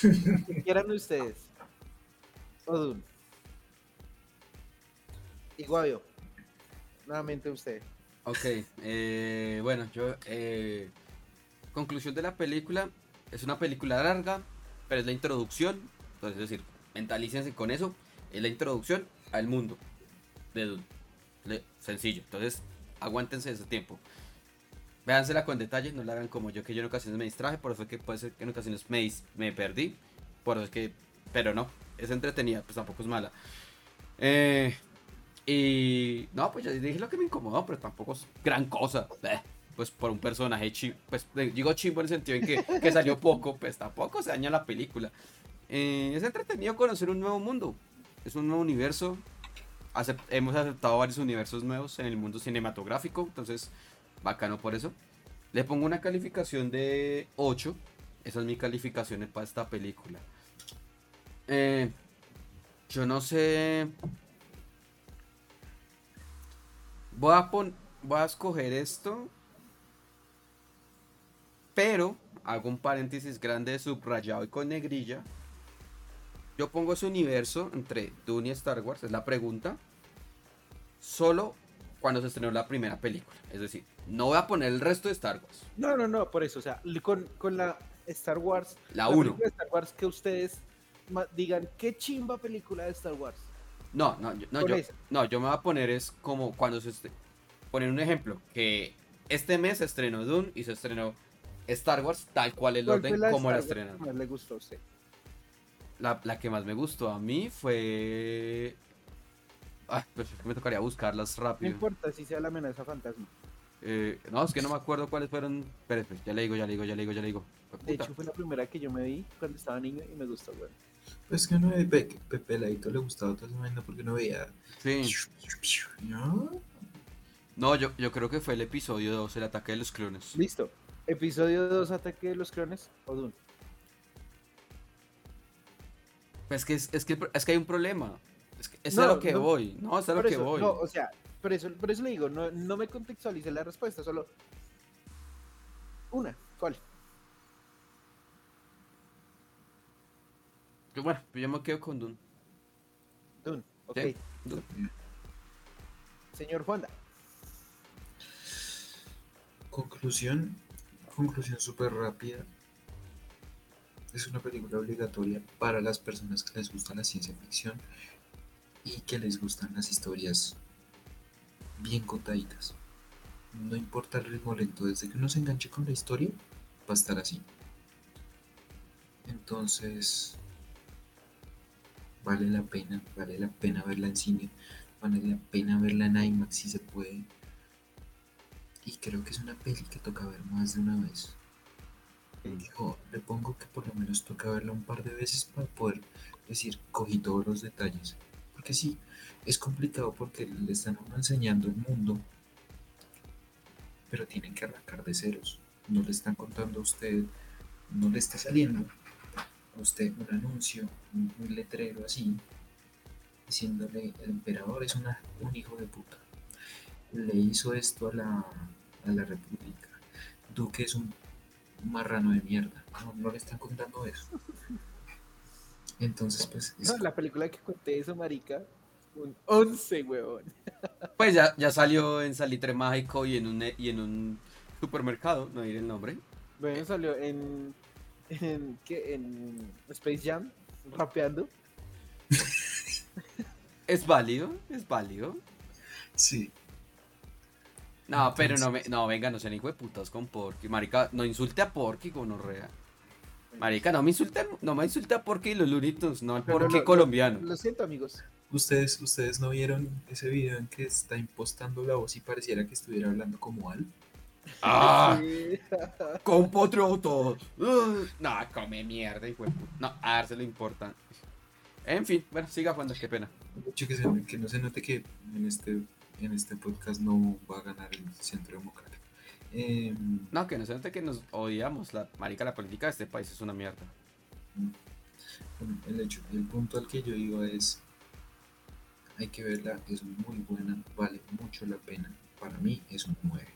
¿Qué quieran ustedes? O Dune. Y Guavio. Nuevamente usted. Ok, eh, bueno, yo... eh, conclusión de la película. Es una película larga, pero es la introducción. Entonces, es decir, mentalícense con eso. Es la introducción al mundo de Dune. Sencillo. Entonces, aguántense ese tiempo. Véansela con detalle, no la hagan como yo, que yo en ocasiones me distraje, por eso es que puede ser que en ocasiones me, me perdí. Por eso es que, pero no, es entretenida, pues tampoco es mala. Eh, y no, pues ya dije lo que me incomodó, pero tampoco es gran cosa. Eh, pues por un personaje chimbo, pues digo chimbo en el sentido en que, que salió poco, pues tampoco se daña la película. Eh, es entretenido conocer un nuevo mundo, es un nuevo universo. Hemos aceptado varios universos nuevos en el mundo cinematográfico, entonces bacano por eso. Le pongo una calificación de 8. Esa es mi calificación para esta película. Eh, yo no sé. Voy a, pon- voy a escoger esto. Pero hago un paréntesis grande subrayado y con negrilla. Yo pongo ese universo entre Dune y Star Wars, es la pregunta. Solo cuando se estrenó la primera película. Es decir, no voy a poner el resto de Star Wars. No, no, no, por eso. O sea, con, con la Star Wars. La 1. película de Star Wars que ustedes digan, qué chimba película de Star Wars. No, no, yo, no, yo, no, yo me voy a poner es como cuando se esté. Poner un ejemplo, que este mes se estrenó Dune y se estrenó Star Wars, tal cual el orden, como la estrenan. más le gustó a usted? La, la, que más me gustó a mí fue. Ay, pues me tocaría buscarlas rápido. No importa si sea la amenaza fantasma. Eh, no, es que no me acuerdo cuáles fueron. Espera, ya le digo, ya le digo, ya le digo, ya le digo. De hecho, fue la primera que yo me vi cuando estaba niño y me gustó, güey. Pues que no a Pepe Ladito le gustaba otra semana porque no veía. Sí. ¿No? No, yo, yo creo que fue el episodio 2, el ataque de los clones. Listo. Episodio 2, ataque de los clones o Pues que es, es, que es que hay un problema. Es, que, es a lo que voy. No, es a lo que voy. No, o sea, por eso, por eso le digo, no, no me contextualice la respuesta, solo una. ¿Cuál? Bueno, pues yo me quedo con Dune. Dune, ok. Señor Honda. Conclusión, conclusión súper rápida. Es una película obligatoria para las personas que les gusta la ciencia ficción y que les gustan las historias bien contaditas. No importa el ritmo lento, desde que uno se enganche con la historia, va a estar así. Entonces, vale la pena, vale la pena verla en cine, vale la pena verla en IMAX si se puede. Y creo que es una peli que toca ver más de una vez. Yo le pongo que por lo menos toca verla un par de veces para poder decir, cogí todos los detalles. Porque sí, es complicado porque le están enseñando el mundo, pero tienen que arrancar de ceros. No le están contando a usted, no le está saliendo usted un anuncio, un, letrero así, diciéndole, el emperador es una, un hijo de puta. Le hizo esto a la, a la república. Duque es un marrano de mierda. No, le están contando eso. Entonces, pues... la película que conté eso, marica, un 11, huevón. Pues ya, ya salió en Salitre Mágico y en un, y en un supermercado, no diré el nombre. Bueno, salió en en, ¿qué? en Space Jam rapeando. es válido, es válido. Sí. No, pero no, me, no, venga, no sean hijo de putas con Porky. Marica, no insulte a Porky con Orrea. Marica, no me insulte, no me insulte a Porky y los luritos, no al Porky colombiano. Lo, siento, amigos. ¿Ustedes, ¿Ustedes no vieron ese video en que está impostando la voz y pareciera que estuviera hablando como Al? ¡Ah! Compatriotas. Uh, no, come mierda, hijo No, a ver, se le importa. En fin, bueno, siga Juan, qué pena. Que, no se note que en este, en este podcast no va a ganar el centro democrático. Em, no, que no se note que nos odiamos. La marica, la política de este país es una mierda. el hecho, el punto al que yo digo es: hay que verla, es muy buena, vale mucho la pena. Para mí es un 9.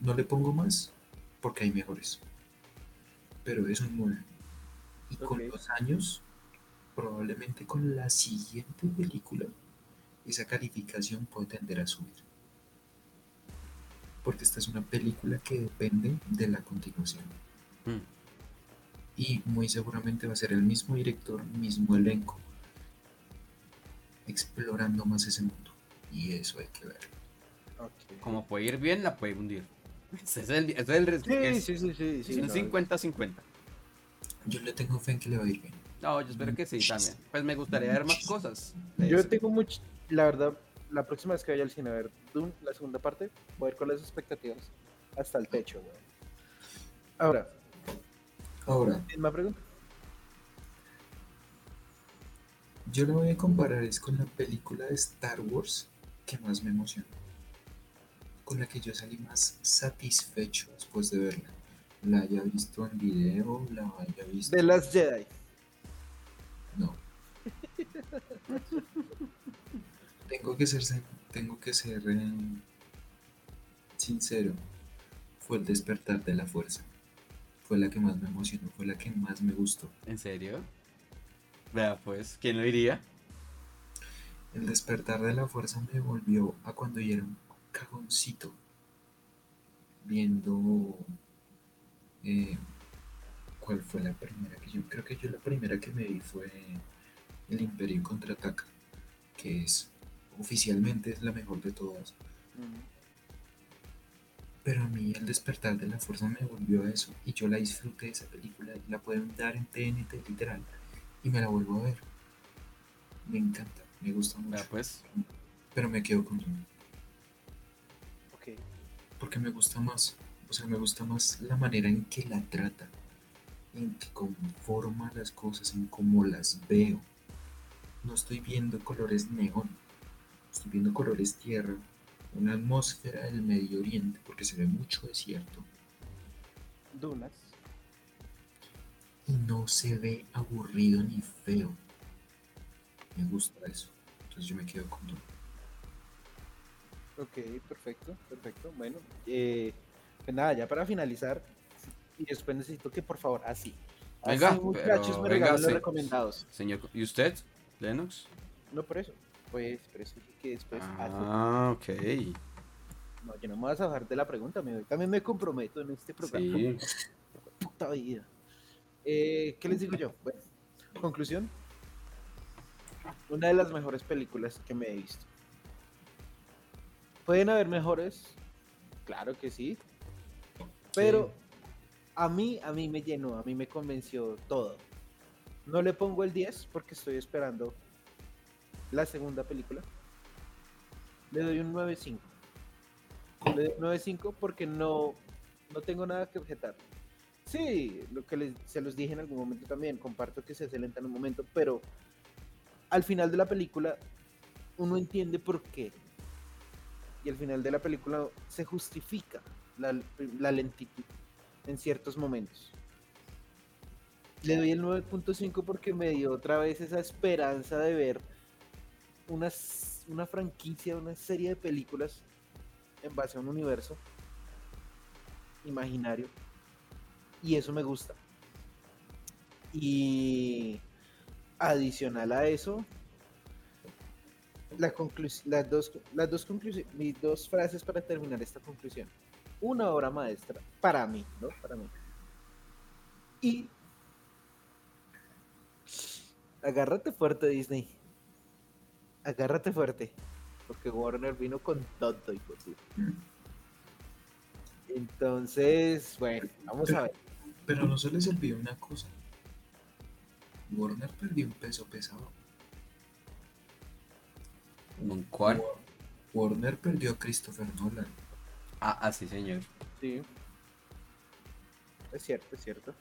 No, le, pongo más porque hay mejores. Pero es un 9. Y con los años, probablemente con la siguiente película, esa calificación puede tender a subir. Porque esta es una película que depende de la continuación. Hmm. Y muy seguramente va a ser el mismo director, mismo elenco, explorando más ese mundo. Y eso hay que ver. Como puede ir bien, la puede hundir. Ese es el, ese es el sí, sí, sí, sí, un 50-50. Yo le tengo fe en que le va a ir bien. No, yo espero que sí también. Pues me gustaría ver más cosas. Yo tengo mucho, la verdad, la próxima vez que vaya al cine a ver Doom, la segunda parte, voy a ver con las expectativas hasta el techo, Ahora. Ahora. Misma pregunta. Yo lo voy a comparar es con la película de Star Wars que más me emociona con la que yo salí más satisfecho después de verla. La haya visto en video, la haya visto. De las Jedi. No. tengo que ser, tengo que ser eh, sincero. Fue el despertar de la fuerza. Fue la que más me emocionó, fue la que más me gustó. ¿En serio? Vea, pues, ¿quién lo diría? El despertar de la fuerza me volvió a cuando yo era un cagoncito viendo eh, cuál fue la primera que yo creo que yo la primera que me vi fue el Imperio contraataca que es oficialmente es la mejor de todas Pero a mí el despertar de la fuerza me volvió a eso y yo la disfruté esa película la pueden dar en TNT literal y me la vuelvo a ver. Me encanta, me gusta mucho. pues. Pero me quedo con. Ok. Porque me gusta más, o sea, me gusta más la manera en que la trata, en que conforma las cosas, en cómo las veo. No estoy viendo colores neón, estoy viendo colores tierra, una atmósfera del Medio Oriente, porque se ve mucho desierto. Dunas. Y no se ve aburrido ni feo. Me gusta eso. Entonces yo me quedo con Dune. Ok, perfecto, perfecto. Bueno, eh, pues nada, ya para finalizar, y después necesito que por favor, así. Venga, así, muchachos, pero me venga, los recomendados. Señor, ¿y usted, Lennox? No por eso. Pues, por eso que después. Ah, ok. No, yo no me vas a bajar de la pregunta, me, también me comprometo en este programa. Sí. Puta vida. Eh, ¿Qué les digo yo? Bueno, conclusión. Una de las mejores películas que me he visto. ¿Pueden haber mejores? Claro que sí. Pero a mí, a mí me llenó, a mí me convenció todo. No le pongo el 10 porque estoy esperando la segunda película. Le doy un 9.5. Le doy un 9.5 porque no, no tengo nada que objetar. Sí, lo que les- se los dije en algún momento también, comparto que se hace lenta en un momento, pero al final de la película uno entiende por qué. Y al final de la película se justifica la lentitud en ciertos momentos. Le doy el 9.5 porque me dio otra vez esa esperanza de ver una, una franquicia, una serie de películas en base a un universo imaginario. Y eso me gusta. Y adicional a eso, la las dos, las dos mis dos frases para terminar esta conclusión. Una obra maestra para mí, ¿no? Para mí. Y agárrate fuerte, Disney. Agárrate fuerte. Porque Warner vino con todo y por Entonces, bueno, vamos a ver. Pero no se les olvide una cosa. Warner perdió un peso pesado. ¿Con cuál? Wa- Warner perdió a Christopher Nolan. Ah, ah, sí, señor. Sí. Es cierto, es cierto.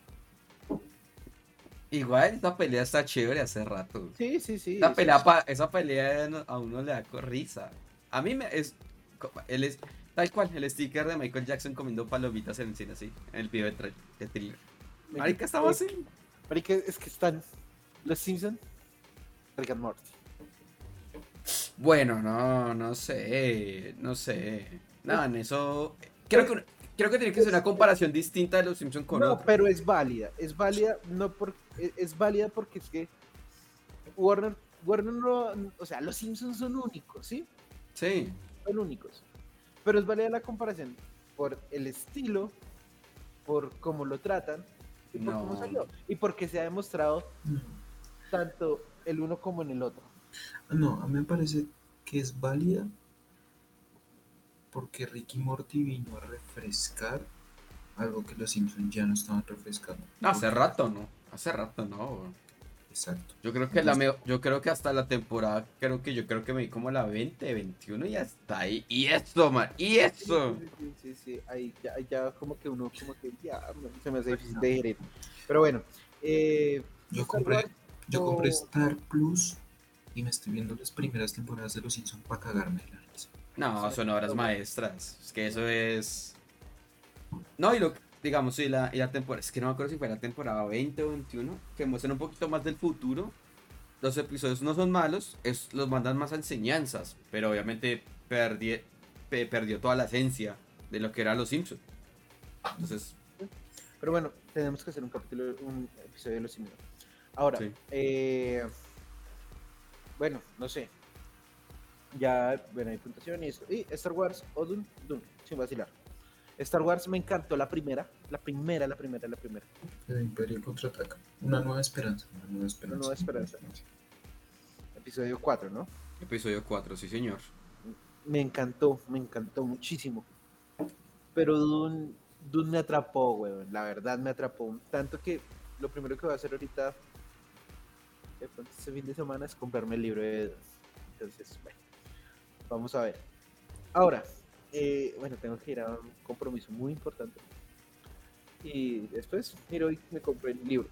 Igual esta pelea está chévere hace rato. Sí, sí, sí. Esa pelea, pa- esa pelea a uno le da risa. A mí me es. Él es tal cual, el sticker de Michael Jackson comiendo palomitas en el cine, así. En el video de, de thriller. Marica, estamos así. Marica, es que están los Simpsons, Rick and Morty. Bueno, no, no sé. No sé. No, en eso. Creo que, creo que tiene que ser una comparación distinta de los Simpsons con No, otros. pero es válida. Es válida, no por, es, es válida porque es que Warner, Warner no, o sea, los Simpsons son únicos, ¿sí? Sí. Son únicos. Pero es válida la comparación por el estilo, por cómo lo tratan y por cómo salió. Y porque se ha demostrado No, tanto el uno como en el otro. no, a mí me parece que es válida porque Ricky Morty vino a refrescar algo que los Simpsons ya no estaban refrescando. No, hace rato, ¿no? Hace rato, no. Exacto. Yo creo que la meo- yo creo que hasta la temporada, creo que yo creo que me di como la 20, 21 y hasta ahí. Y esto, man, y esto. Sí, sí, sí, ahí ya, ya como que uno, como que ya se me hace difícil de digerir. Pero bueno, eh, Yo compré, yo compré Star Plus y me estoy viendo las primeras temporadas de los Simpsons para la risa. No, son obras maestras. Es que eso es. No, y lo digamos, y la, y la temporada, es que no me acuerdo si fue la temporada 20 o 21, que muestran un poquito más del futuro. Los episodios no son malos, es, los mandan más a enseñanzas, pero obviamente perdi- pe- perdió toda la esencia de lo que eran los Simpsons. Entonces, Pero bueno, tenemos que hacer un capítulo, un episodio de los Simpsons. Ahora, Sí. eh, bueno, no sé. Ya, bueno, hay puntuación y eso. Y Star Wars o Dune, Dune, sin vacilar. Star Wars me encantó la primera, la primera, la primera, la primera. El Imperio contraataca. Una nueva esperanza. Una nueva esperanza. nueva esperanza. Episodio 4, ¿no? episodio 4, sí señor. Me encantó, me encantó muchísimo. Pero Dune, Dune me atrapó, weón. La verdad me atrapó. Tanto que lo primero que voy a hacer ahorita, este fin de semana, es comprarme el libro de Dune. Entonces, bueno, vamos a ver. Ahora, eh, bueno, tengo que ir a un compromiso muy importante. Y después, miro y me compré el libro.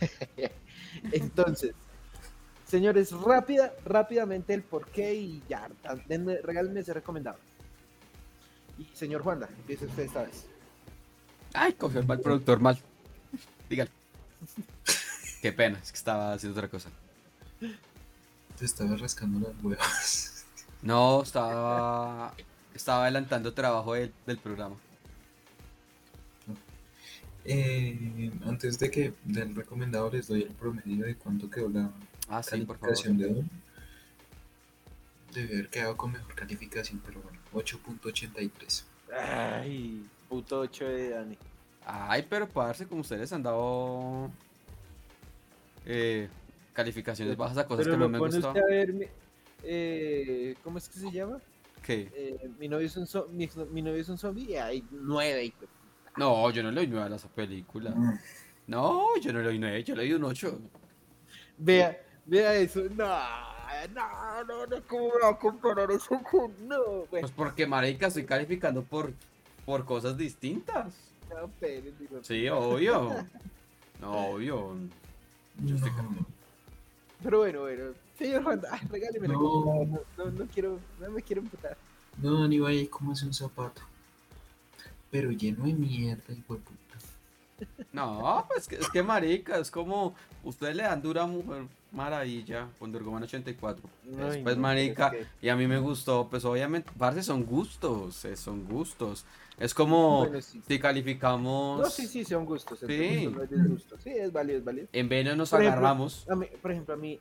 Entonces, señores, rápida, rápidamente el porqué y ya, denme, regálenme ese recomendado. Y señor Juanda, empiece usted esta vez. Ay, cogió el mal productor mal. Dígale. Qué pena, es que estaba haciendo otra cosa. Te estaba rascando las huevas. No, estaba. Estaba adelantando trabajo del, del programa. Eh, antes de que del recomendado les doy el promedio de cuánto quedó la Ah, sí, por favor. calificación de Dune. Debe haber quedado con mejor calificación, pero bueno, 8.83. Ay, puto 8 de Dani. Ay, pero parce, como ustedes han dado eh, calificaciones bajas a cosas Pero que no me pone gustó. usted a ver, mi- eh, ¿cómo es que se llama? ¿Qué? Eh, mi, novio es un zo- mi, novio es un zombie y hay 9. No, yo no le doy nueve a esa película. No, yo no le doy nueve, yo le doy un ocho. Vea, vea eso. No, no, no, no, ¿cómo me va a comparar eso con.? No, Pues porque, marica, estoy calificando por, por cosas distintas. no, pero, digo, Sí, obvio. No, obvio. Yo estoy No, Pero bueno, bueno. Señor Juan, ay, regáleme la No. no, no, no quiero, no me quiero emputar. no, Dani va ahí como hace un zapato. Pero lleno de mierda, hijo de puta. No, pues que- es que marica, es como ustedes le dan dura a Mujer Maravilla con Durgoman 84. Ay, Después no, marica, es y a mí me gustó, pues obviamente, parce son gustos, eh, son gustos. Es como Bueno, sí. si calificamos No, sí, sí, son gustos. Sí. gustos no hay disgustos. Sí, es válido, es válido. en vez de nos Por ejemplo, agarramos. A mí, por ejemplo, a mí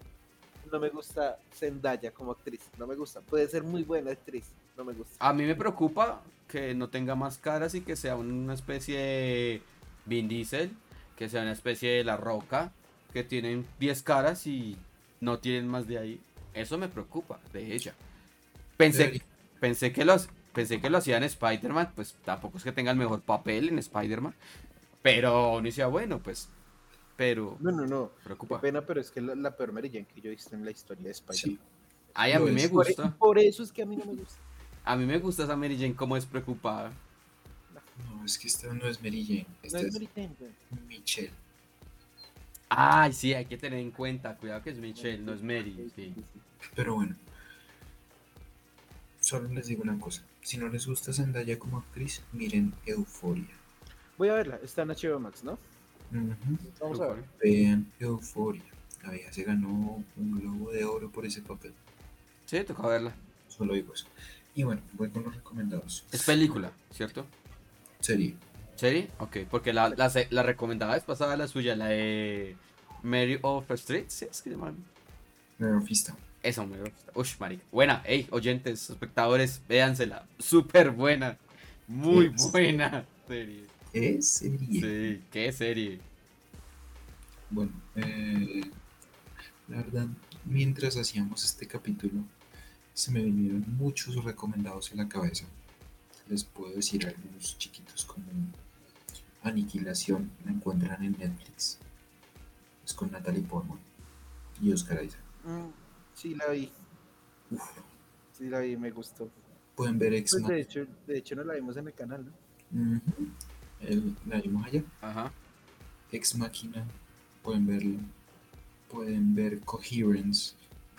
no me gusta Zendaya como actriz. No me gusta. Puede ser muy buena actriz. No me gusta. A mí me preocupa que no tenga más caras y que sea una especie de Vin Diesel, que sea una especie de La Roca, que tienen 10 caras y no tienen más de ahí. Eso me preocupa de ella. Pensé, pensé que los pensé que lo hacía en Spider-Man, pues tampoco es que tenga el mejor papel en Spider-Man, pero no sea bueno, pues. Pero No, no, no. Qué preocupa. pena, pero es que la, la peor Mary Jane que yo he visto en la historia de Spider-Man. Sí. Ay, a mí me es. Por, gusta. por eso es que a mí no me gusta. A mí me gusta esa Mary Jane como es preocupada. No, es que esta no es Mary Jane. No Esta es es Mary Jane, güey. Michelle. Ay, sí, hay que tener en cuenta. Cuidado que es Michelle, no es Mary. Sí. Pero bueno. Solo les digo una cosa. Si no les gusta Zendaya como actriz, miren Euforia. Voy a verla. Está en HBO Max, ¿no? Ujú. Vamos a ver. Vean Euforia. La vieja se ganó un globo de oro por ese papel. Sí, toca verla. Solo digo eso. Y bueno, voy con los recomendados. Es película, ¿cierto? Serie. ¿Serie? Ok, porque la, la, recomendada vez pasada la suya, la de Mary of the Street, ¿sí? Es que se llama. Nerfista. Esa, the Street. Ush, marica. Buena, hey, oyentes, espectadores, véansela. Súper buena. Muy buena serie. ¿Qué serie? Sí, qué serie. Bueno, eh, la verdad, mientras hacíamos este capítulo, se me vinieron muchos recomendados en la cabeza. Les puedo decir algunos chiquitos como Aniquilación, la encuentran en Netflix. Es con Natalie Portman y Oscar Isaac. Mm, sí, la vi. Uf, Sí, la vi. Me gustó. pueden ver Ex Pues de Machina. hecho, de hecho no la vimos en el canal, ¿no? El- la vimos allá. Ajá. Ex Machina, pueden verlo. Pueden ver Coherence,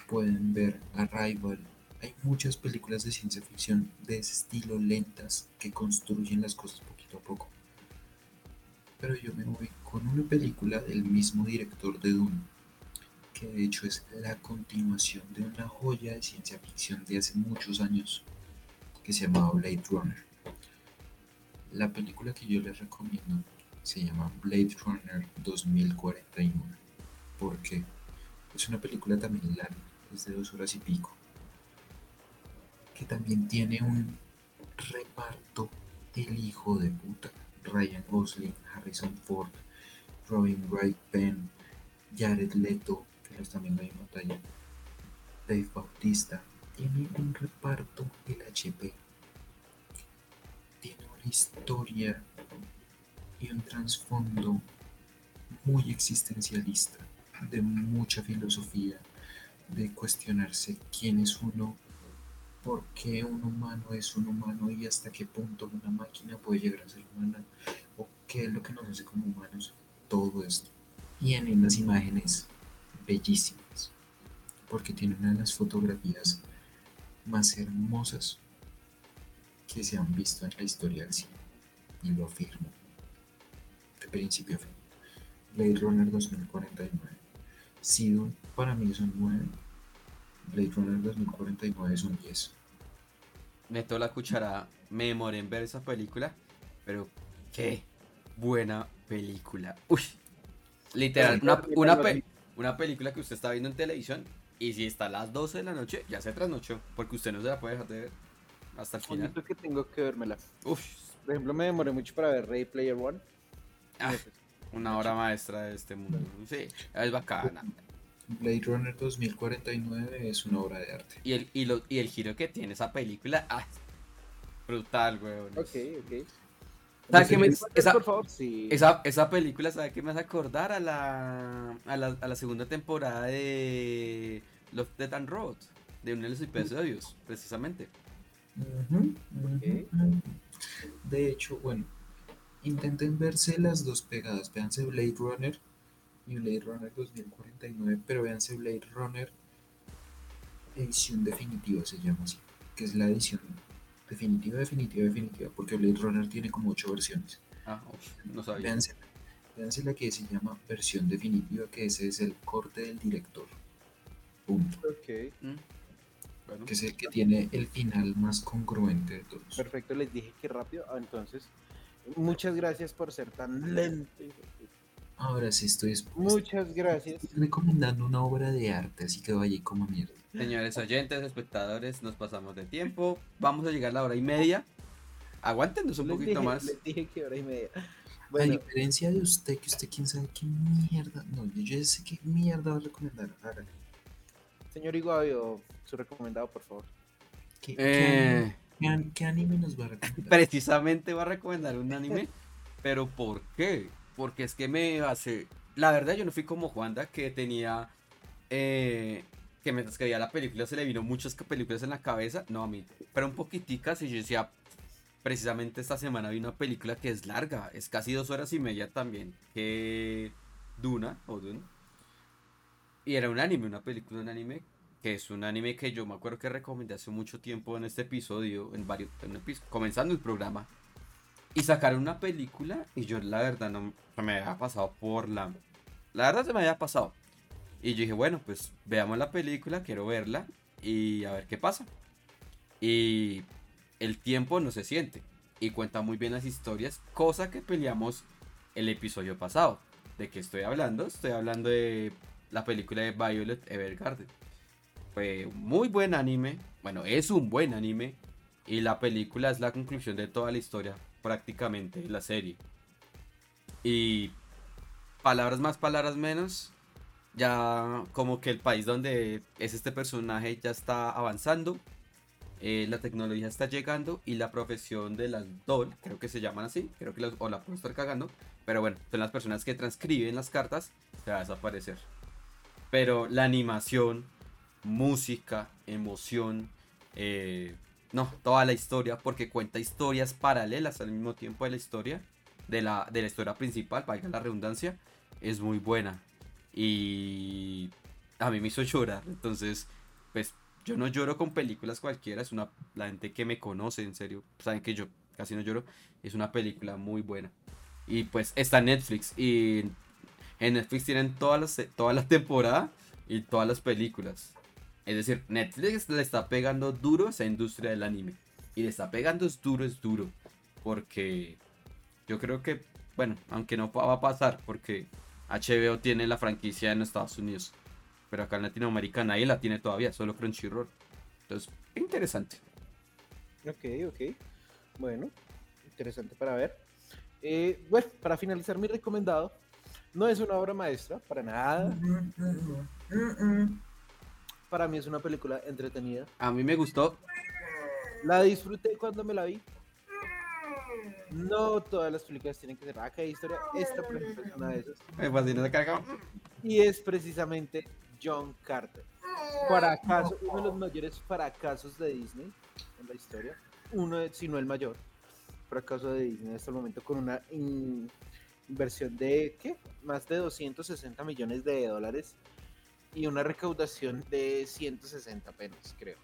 pueden ver Arrival. Hay muchas películas de ciencia ficción de ese estilo lentas que construyen las cosas poquito a poco. Pero yo me voy con una película del mismo director de Dune, que de hecho es la continuación de una joya de ciencia ficción de hace muchos años, que se llamaba Blade Runner. La película que yo les recomiendo se llama Blade Runner 2041. ¿Por qué? Es una película también larga, es de dos horas y pico. Que también tiene un reparto el hijo de puta. Ryan Gosling, Harrison Ford, Robin Wright Penn, Jared Leto, también hay en batalla, Dave Bautista. Tiene un reparto el HP. Tiene una una historia y un trasfondo muy existencialista, de mucha filosofía, de cuestionarse quién es uno, por qué un humano es un humano y hasta qué punto una máquina puede llegar a ser humana, o qué es lo que nos hace como humanos, todo esto. Tienen las imágenes bellísimas, porque tiene una de las fotografías más hermosas que se han visto en la historia del cine, y lo afirmo, de principio a fin. Blade Runner 2049. Si para mí es un 9, Blade Runner 2049 es un 10. Meto la cuchara, me demoré en ver esa película, pero qué buena película. Uy, literal, una, una, película que usted está viendo en televisión y si está a las 12 de la noche, ya se trasnochó, porque usted no se la puede dejar de ver hasta el final. que tengo que vérmela. Uf. Por ejemplo, me demoré mucho para ver Ray Player One. Ah, una obra maestra de este mundo. Sí, es bacana. Blade Runner 2049 es una obra de arte. Y el, y, y el giro que tiene esa película, ah, brutal, weón. Ok, ok. ¿Sabe qué me, esa, por favor? Sí. esa, esa, película, ¿sabe qué me hace acordar a la, a la, a la segunda temporada de Love, Death and Road? De uno de los episodios, precisamente. De hecho, bueno, intenten verse las dos pegadas. Véanse Blade Runner y Blade Runner 2049, pero véanse Blade Runner edición definitiva, se llama así, que es la edición definitiva, definitiva, definitiva, porque Blade Runner tiene como ocho versiones. Ah, no sabía. Véanse, véanse, la que se llama versión definitiva, que ese es el corte del director. Punto. Ok. Mm. Que es el que tiene el final más congruente de todos. Perfecto, les dije que rápido. Ah, entonces, muchas gracias por ser tan lento. Ahora sí estoy. Muchas gracias. recomendando una obra de arte, así que vaya y como mierda. Señores oyentes, espectadores, nos pasamos de tiempo. Vamos a llegar a la hora y media. Aguántenos un poquito más. Les dije que hora y media. A diferencia de usted, que usted quién sabe qué mierda. No, yo ya sé qué mierda va a recomendar. Hágale. Señor Iguavio, su recomendado, por favor. ¿Qué, eh... ¿qué, anime nos va a recomendar? Precisamente va a recomendar un anime. pero ¿por qué? Porque es que me hace. La verdad, yo no fui como Juanda, que tenía. Eh, que mientras que veía la película se le vino muchas películas en la cabeza. No, a mí, pero un poquiticas. Y yo decía, precisamente esta semana vi una película que es larga, es casi dos horas y media también. Que Duna, o Duna. Y era un anime, una película, un anime. Que es un anime que yo me acuerdo que recomendé hace mucho tiempo en este episodio, en varios, comenzando el programa. Y sacaron una película y yo la verdad no me había pasado por la... La verdad se me había pasado. Y yo dije, bueno, pues veamos la película, quiero verla y a ver qué pasa. Y el tiempo no se siente y cuenta muy bien las historias, cosa que peleamos el episodio pasado. ¿De qué estoy hablando? Estoy hablando de la película de Violet Evergarden. Fue muy buen anime, bueno, es un buen anime y la película es la conclusión de toda la historia, prácticamente, la serie. Y palabras más, palabras menos, ya como que el país donde es este personaje ya está avanzando, eh, la tecnología está llegando y la profesión de las doll, creo que se llaman así, creo que los, o la puedo estar cagando, pero bueno, son las personas que transcriben las cartas, se va a desaparecer. Pero la animación, música, emoción, eh, no, toda la historia, porque cuenta historias paralelas al mismo tiempo de la historia, de la, de la historia principal, valga la redundancia, es muy buena. Y a mí me hizo llorar. Entonces, pues yo no lloro con películas cualquiera. Es una. La gente que me conoce, en serio, saben que yo casi no lloro. Es una película muy buena. Y pues está Netflix. Y en Netflix tienen todas las, toda la temporada y todas las películas. Es decir, Netflix le está pegando duro a esa industria del anime. Y le está pegando es duro, es duro. Porque yo creo que, bueno, aunque no va a pasar, porque HBO tiene la franquicia en Estados Unidos. Pero acá en Latinoamérica nadie la tiene todavía, solo Crunchyroll. Entonces, interesante. Ok, ok. Bueno, interesante para ver. Eh, bueno, para finalizar mi recomendado, no es una obra maestra, para nada. Para mí es una película entretenida. A mí me gustó. La disfruté cuando me la vi. No todas las películas tienen que ser acá hay historia. Esta, por ejemplo, es una de esas. Me fascina esa carga. Y es precisamente John Carter. Fracaso, uno de los mayores fracasos de Disney en la historia. Uno, si no el mayor fracaso de Disney hasta el momento, con una in- inversión de, ¿qué? Más de 260 millones de dólares y una recaudación de 160 apenas, creo.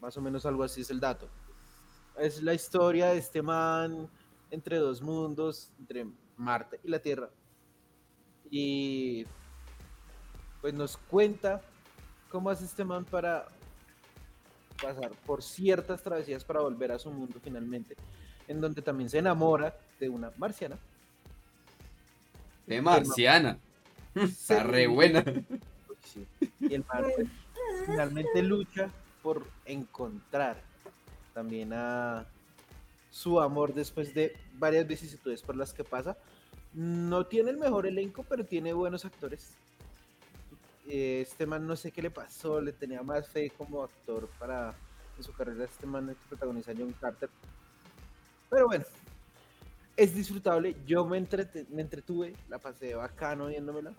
Más o menos algo así es el dato. Es la historia de este man entre dos mundos, entre Marte y la Tierra. Y pues nos cuenta cómo hace este man para pasar por ciertas travesías para volver a su mundo finalmente, en donde también se enamora de una marciana. De marciana. Está re buena. Sí. Y el man pues, finalmente lucha por encontrar también a su amor después de varias vicisitudes por las que pasa. No tiene el mejor elenco, pero tiene buenos actores. Eh, Este man no sé qué le pasó, le tenía más fe como actor para en su carrera. Este man protagoniza John Carter. Pero bueno, es disfrutable. Yo me, me entretuve, la pasé bacano viéndomela.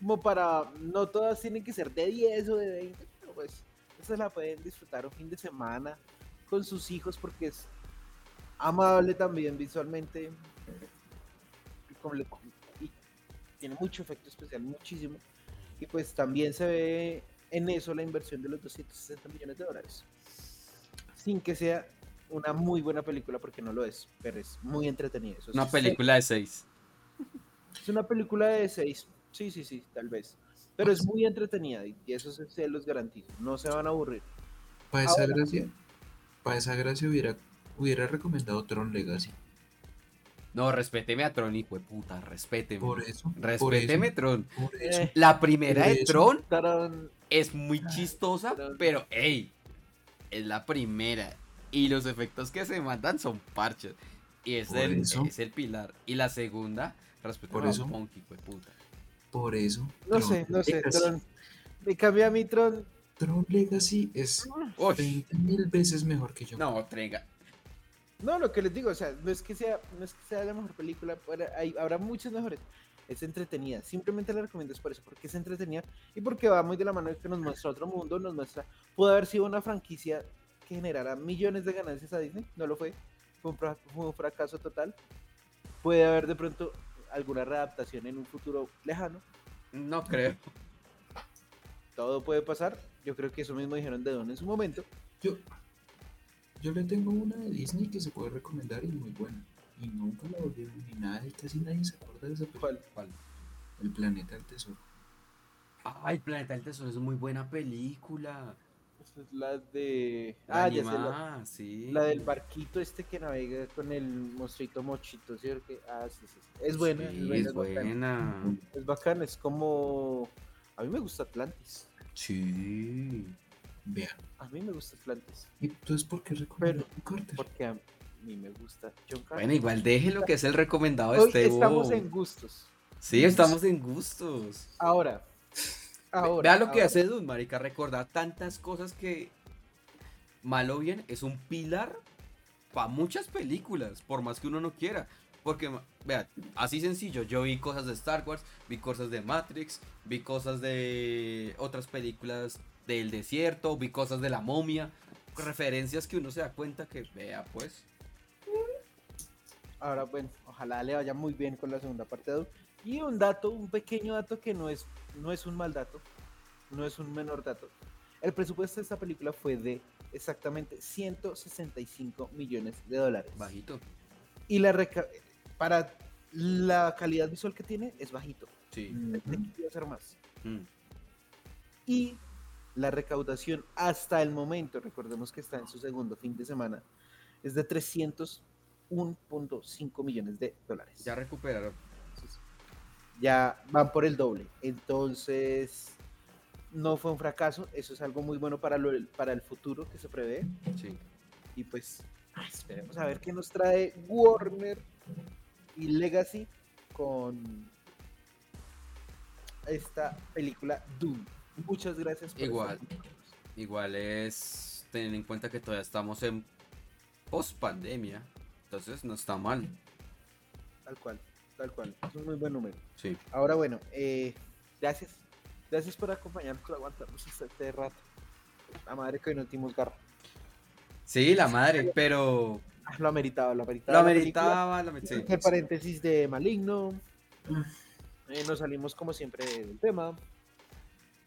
Como para, no todas tienen que ser de 10 o de 20, pero pues esta la pueden disfrutar un fin de semana con sus hijos porque es amable también visualmente. Y, como le- y tiene mucho efecto especial, muchísimo. Y pues también se ve en eso la inversión de los 260 millones de dólares. Sin que sea una muy buena película, porque no lo es, pero es muy entretenida. eso Una sí. película de seis. Es una película de 6. Sí, sí, sí, tal vez. Pero es muy entretenida y eso se, se los garantizo. No se van a aburrir. Para esa Ahora- gracia, para esa gracia hubiera, hubiera recomendado Tron Legacy. No, respéteme a Tron, hijo de puta, respéteme. Por eso. por Respéteme, eso, Tron. por eso. Eh, La primera Por de eso. Tron tarán, es muy chistosa, pero ey, es la primera. Y los efectos que se mandan son parches. Y es, Por el, eso. es el pilar. Y la segunda, respéteme Por a eso. Monkey, hijo de puta. Por eso. No Tron sé, no sé. Tron. Me cambia a mí Tron. Tron Legacy es Uy, 20 mil veces mejor que yo. no, trenga. No, lo que les digo, o sea, no es que sea, no es que sea la mejor película, pero hay, habrá muchas mejores. Es entretenida, simplemente la recomiendo es por eso, porque es entretenida y porque va muy de la mano de que nos muestra otro mundo, nos muestra, pudo haber sido una franquicia que generara millones de ganancias a Disney, no lo fue, fue un, fue un fracaso total. Puede haber de pronto alguna readaptación en un futuro lejano, No creo. todo puede pasar. Yo creo que eso mismo dijeron de Don en su momento. Yo, yo le tengo una de Disney que se puede recomendar y muy buena. Y nunca la volvieron ni nada y casi nadie se acuerda de esa película. ¿Cuál? ¿Cuál? El planeta del tesoro. Ay, Planeta del Tesoro es muy buena película. Esa es la de. La ah, ya sé, la- sí. La del barquito este que navega con el monstruito mochito, ¿sí? Que- Ah, sí, sí. Es buena, Sí, es buena, es es bacana. buena. Es bacana, es como. A mí me gusta Atlantis. Sí. Vean. A mí me gusta Atlantis. ¿Y entonces por qué recomiendan Carter? Porque a mí me gusta John Carter. Bueno, igual déjelo que es el recomendado de Hoy este estamos en gustos. Sí, estamos en gustos. Ahora. Ahora. Vea lo que hace Dune, marica, recordar tantas cosas que mal o bien es un pilar para muchas películas, por más que uno no quiera. Porque, vea, así sencillo, yo vi cosas de Star Wars, vi cosas de Matrix, vi cosas de otras películas del desierto, vi cosas de la momia, referencias que uno se da cuenta que, vea, pues, Ahora, bueno, ojalá le vaya muy bien con la segunda parte de. Y un dato, un pequeño dato que no es, no es un mal dato, no es un menor dato. El presupuesto de esta película fue de exactamente 165 millones de dólares. bajito. Y la reca- para la calidad visual que tiene es bajito. Sí. A ser más. Mm. Y la recaudación hasta el momento, recordemos que está en su segundo fin de semana, es de 301.5 millones de dólares. Ya recuperaron. ya van por el doble. Entonces, no fue un fracaso. Eso es algo muy bueno para, lo, para el futuro que se prevé. Sí. Y pues, esperemos a ver qué nos trae Warner y Legacy con esta película Doom. Muchas gracias por Igual. Igual es tener en cuenta que todavía estamos en post pandemia. Entonces no está mal. Tal cual, tal cual. Es un muy buen número. Sí. Ahora bueno, eh, gracias. Gracias por acompañarnos, por aguantarnos este, este rato. La madre que hoy no dimos garra. Sí, la madre, pero Lo ameritaba, lo ameritaba. lo ameritaba, lo ameritaba. El paréntesis de Maligno. Eh, nos salimos como siempre del tema.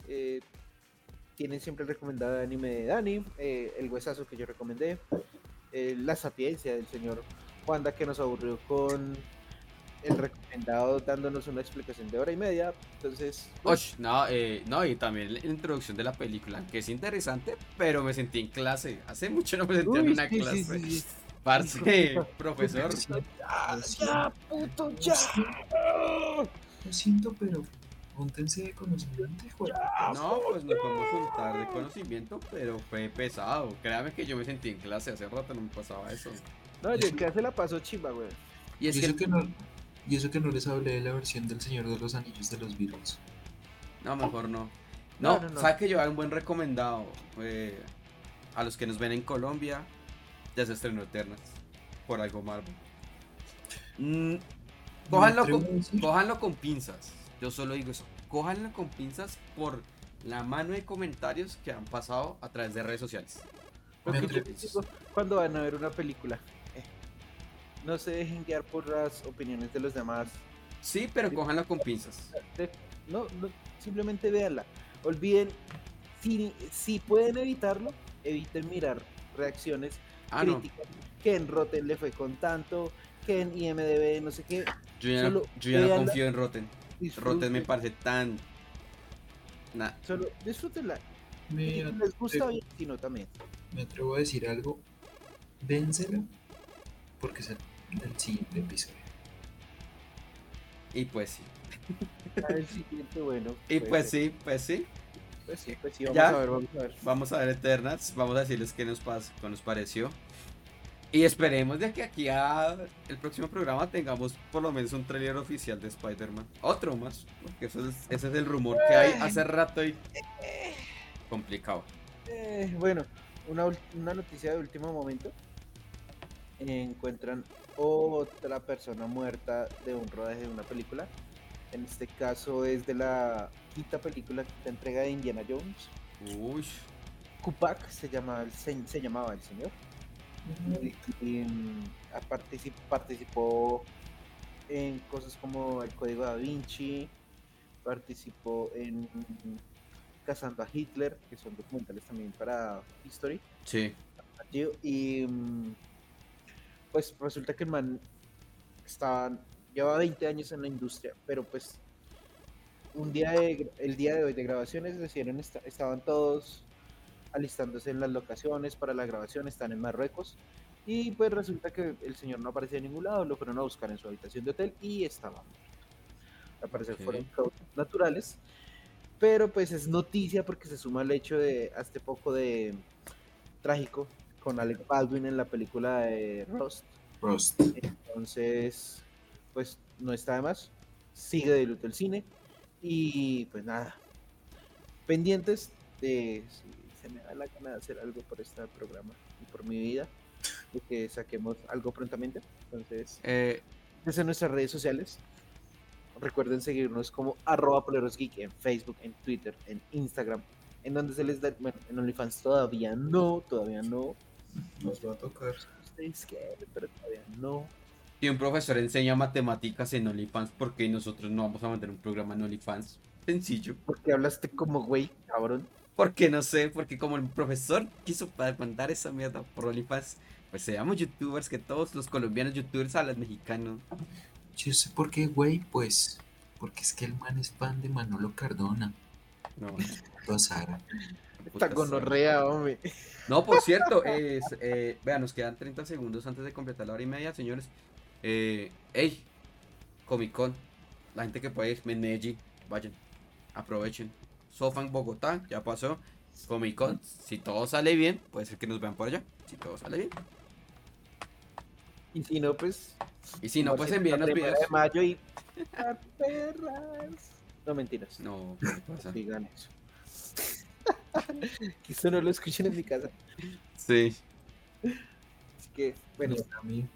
Eh, tienen siempre el recomendado anime de Dani, eh, el huesazo que yo recomendé, la sapiencia del señor Juanda que nos aburrió con el recomendado dándonos una explicación de hora y media. Entonces, pues, Osh, no, eh, no, y también la introducción de la película, que es interesante, pero me sentí en clase. Hace mucho no me sentía en una sí, sí, clase. sí, sí. Parce, profesor. Ya, Lo ya, puto, ya. Lo siento, pero júntense de conocimiento, puta. No, pues nos podemos juntar de conocimiento, pero fue pesado. Créame que yo me sentí en clase, hace rato no me pasaba eso. No, yo que se la pasó chimba, güey. Y es y, que, eso que no, y eso que no les hablé de la versión del Señor de los Anillos de los Beatles. no, mejor no. No, No, no, no. ¿sabes que yo hago un buen recomendado? eh, a los que nos ven en Colombia, ya se estrenó Eternas, por algo Marvel. Mm, cójanlo, con, cójanlo pinzas, yo solo digo eso, cójanlo con pinzas por la mano de comentarios que han pasado a través de redes sociales. Cuando van a ver una película. eh, no se dejen guiar por las opiniones de los demás. Sí, pero cójanlo con pinzas. No, no, simplemente véanla. Olviden, si, si pueden evitarlo, eviten mirar reacciones Ah, no. Que en Rotten le fue con tanto, que en IMDB, no sé qué. yo ya, no, solo yo ya no véanla. confío en Rotten. Rotten me parece tan... na- Solo disfrútenla. Me, Si les gusta atrevo- bien, si no también. me atrevo a decir algo. Vénsela porque es el, el siguiente episodio. Y pues sí. A ver, siguiente, bueno. Y pues sí, pues sí. Pues sí, pues sí, vamos ¿Ya? a ver, vamos a ver. Vamos a ver Eternals, vamos a decirles qué nos, pas- qué nos pareció. Y esperemos de que aquí a el próximo programa tengamos por lo menos un trailer oficial de Spider-Man. Otro más, porque eso es- ese es el rumor que hay hace rato y complicado. Eh, bueno, una, una noticia de último momento. Encuentran otra persona muerta de un rodaje de una película. En este caso es de la quinta película, quinta entrega de Indiana Jones. Uy, Kupak se, llama, el se, se llamaba el señor. Y, y, a particip- participó en cosas como El Código Da Vinci, participó en Cazando a Hitler, que son documentales también para History. sí. Y mm, pues resulta que el man estaba, lleva 20 años en la industria, pero pues un día de, el día de hoy de grabaciones decidieron esta- estaban todos alistándose en las locaciones para la grabación, están en Marruecos y pues resulta que el señor no aparecía en ningún lado, lo fueron a buscar en su habitación de hotel y estaba muerto. Al parecer fueron naturales, pero pues es noticia porque se suma el hecho de hace poco de trágico con Alec Baldwin en la película de Rust. Rust. Entonces, pues no está de más. Sigue de luto el cine. Y pues nada. Pendientes de si se me da la gana de hacer algo por este programa y por mi vida. De que saquemos algo prontamente. Entonces, Eh, desde nuestras redes sociales. Recuerden seguirnos como arroba polerosgeek en Facebook, en Twitter, en Instagram. En donde se les da, bueno, en OnlyFans todavía no, todavía no. Nos va a tocar. Ustedes quieren, pero todavía no. Y un profesor enseña matemáticas en OnlyFans, porque nosotros no vamos a mandar un programa en OnlyFans? Sencillo. Porque hablaste como güey, cabrón. Porque no sé, porque como el profesor quiso mandar esa mierda por OnlyFans, pues seamos youtubers que todos los colombianos youtubers a los mexicanos. Yo sé por qué, güey, pues. Porque es que el man es fan de Manolo Cardona. No, Lo Sara. puta Esta gonorrea, hombre. No, por cierto, es, eh, vean, nos quedan 30 segundos antes de completar la hora y media, señores. Eh, ey, Comic Con, la gente que puede ir Medellín, vayan, aprovechen. Sofa en Bogotá, ya pasó. Comic Con, si todo sale bien, puede ser que nos vean por allá. Si todo sale bien. Y si no, pues. Y si no, pues envíen los videos. de mayo y. ¡Ah, perras! No mentiras. No, ¿qué pasa? Digan eso. que esto no lo escuchen en mi casa. Sí. Así que, bueno, A mí.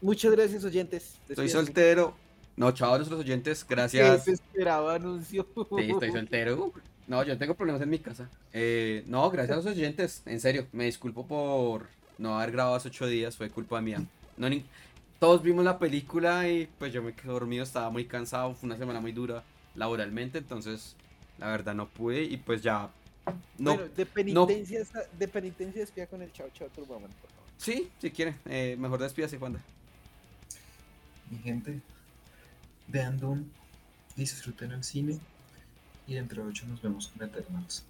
Muchas gracias, oyentes. Estoy soltero. No, chao a nuestros oyentes. Gracias. ¿Qué esperaba anuncio? Sí, estoy soltero. No, yo tengo problemas en mi casa. Eh, no, gracias a los oyentes. En serio, me disculpo por no haber grabado hace ocho días. Fue culpa mía. No, ni... Todos vimos la película y pues yo me quedé dormido. Estaba muy cansado. Fue una semana muy dura laboralmente. Entonces, la verdad, no pude. Y pues ya. No, bueno, de penitencia, de penitencia despida con el chao chao Turboman, por favor. Sí, si quiere. Eh, mejor despídase, Juanda. Mi gente, vean Doom, disfruten el cine y dentro de ocho nos vemos con Eternals.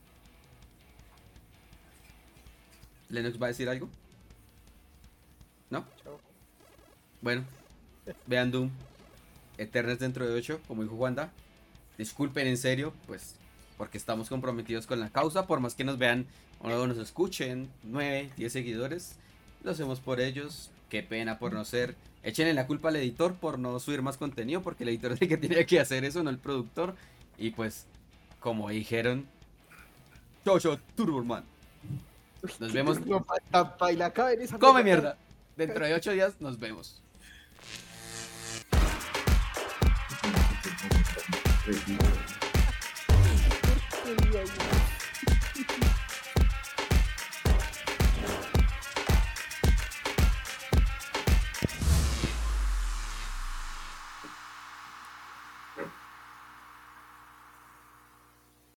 ¿Lennox va a decir algo? ¿No? Bueno, vean Doom. Eternals dentro de 8, como dijo Wanda. Disculpen en serio, pues, porque estamos comprometidos con la causa. Por más que nos vean o no nos escuchen, 9, 10 seguidores, lo hacemos por ellos. Qué pena por no ser. Échenle la culpa al editor por no subir más contenido, porque el editor es el que tiene que hacer eso, no el productor. Y pues, como dijeron, chau chau, Turboman. Nos vemos. Come mierda. Dentro de ocho días nos vemos.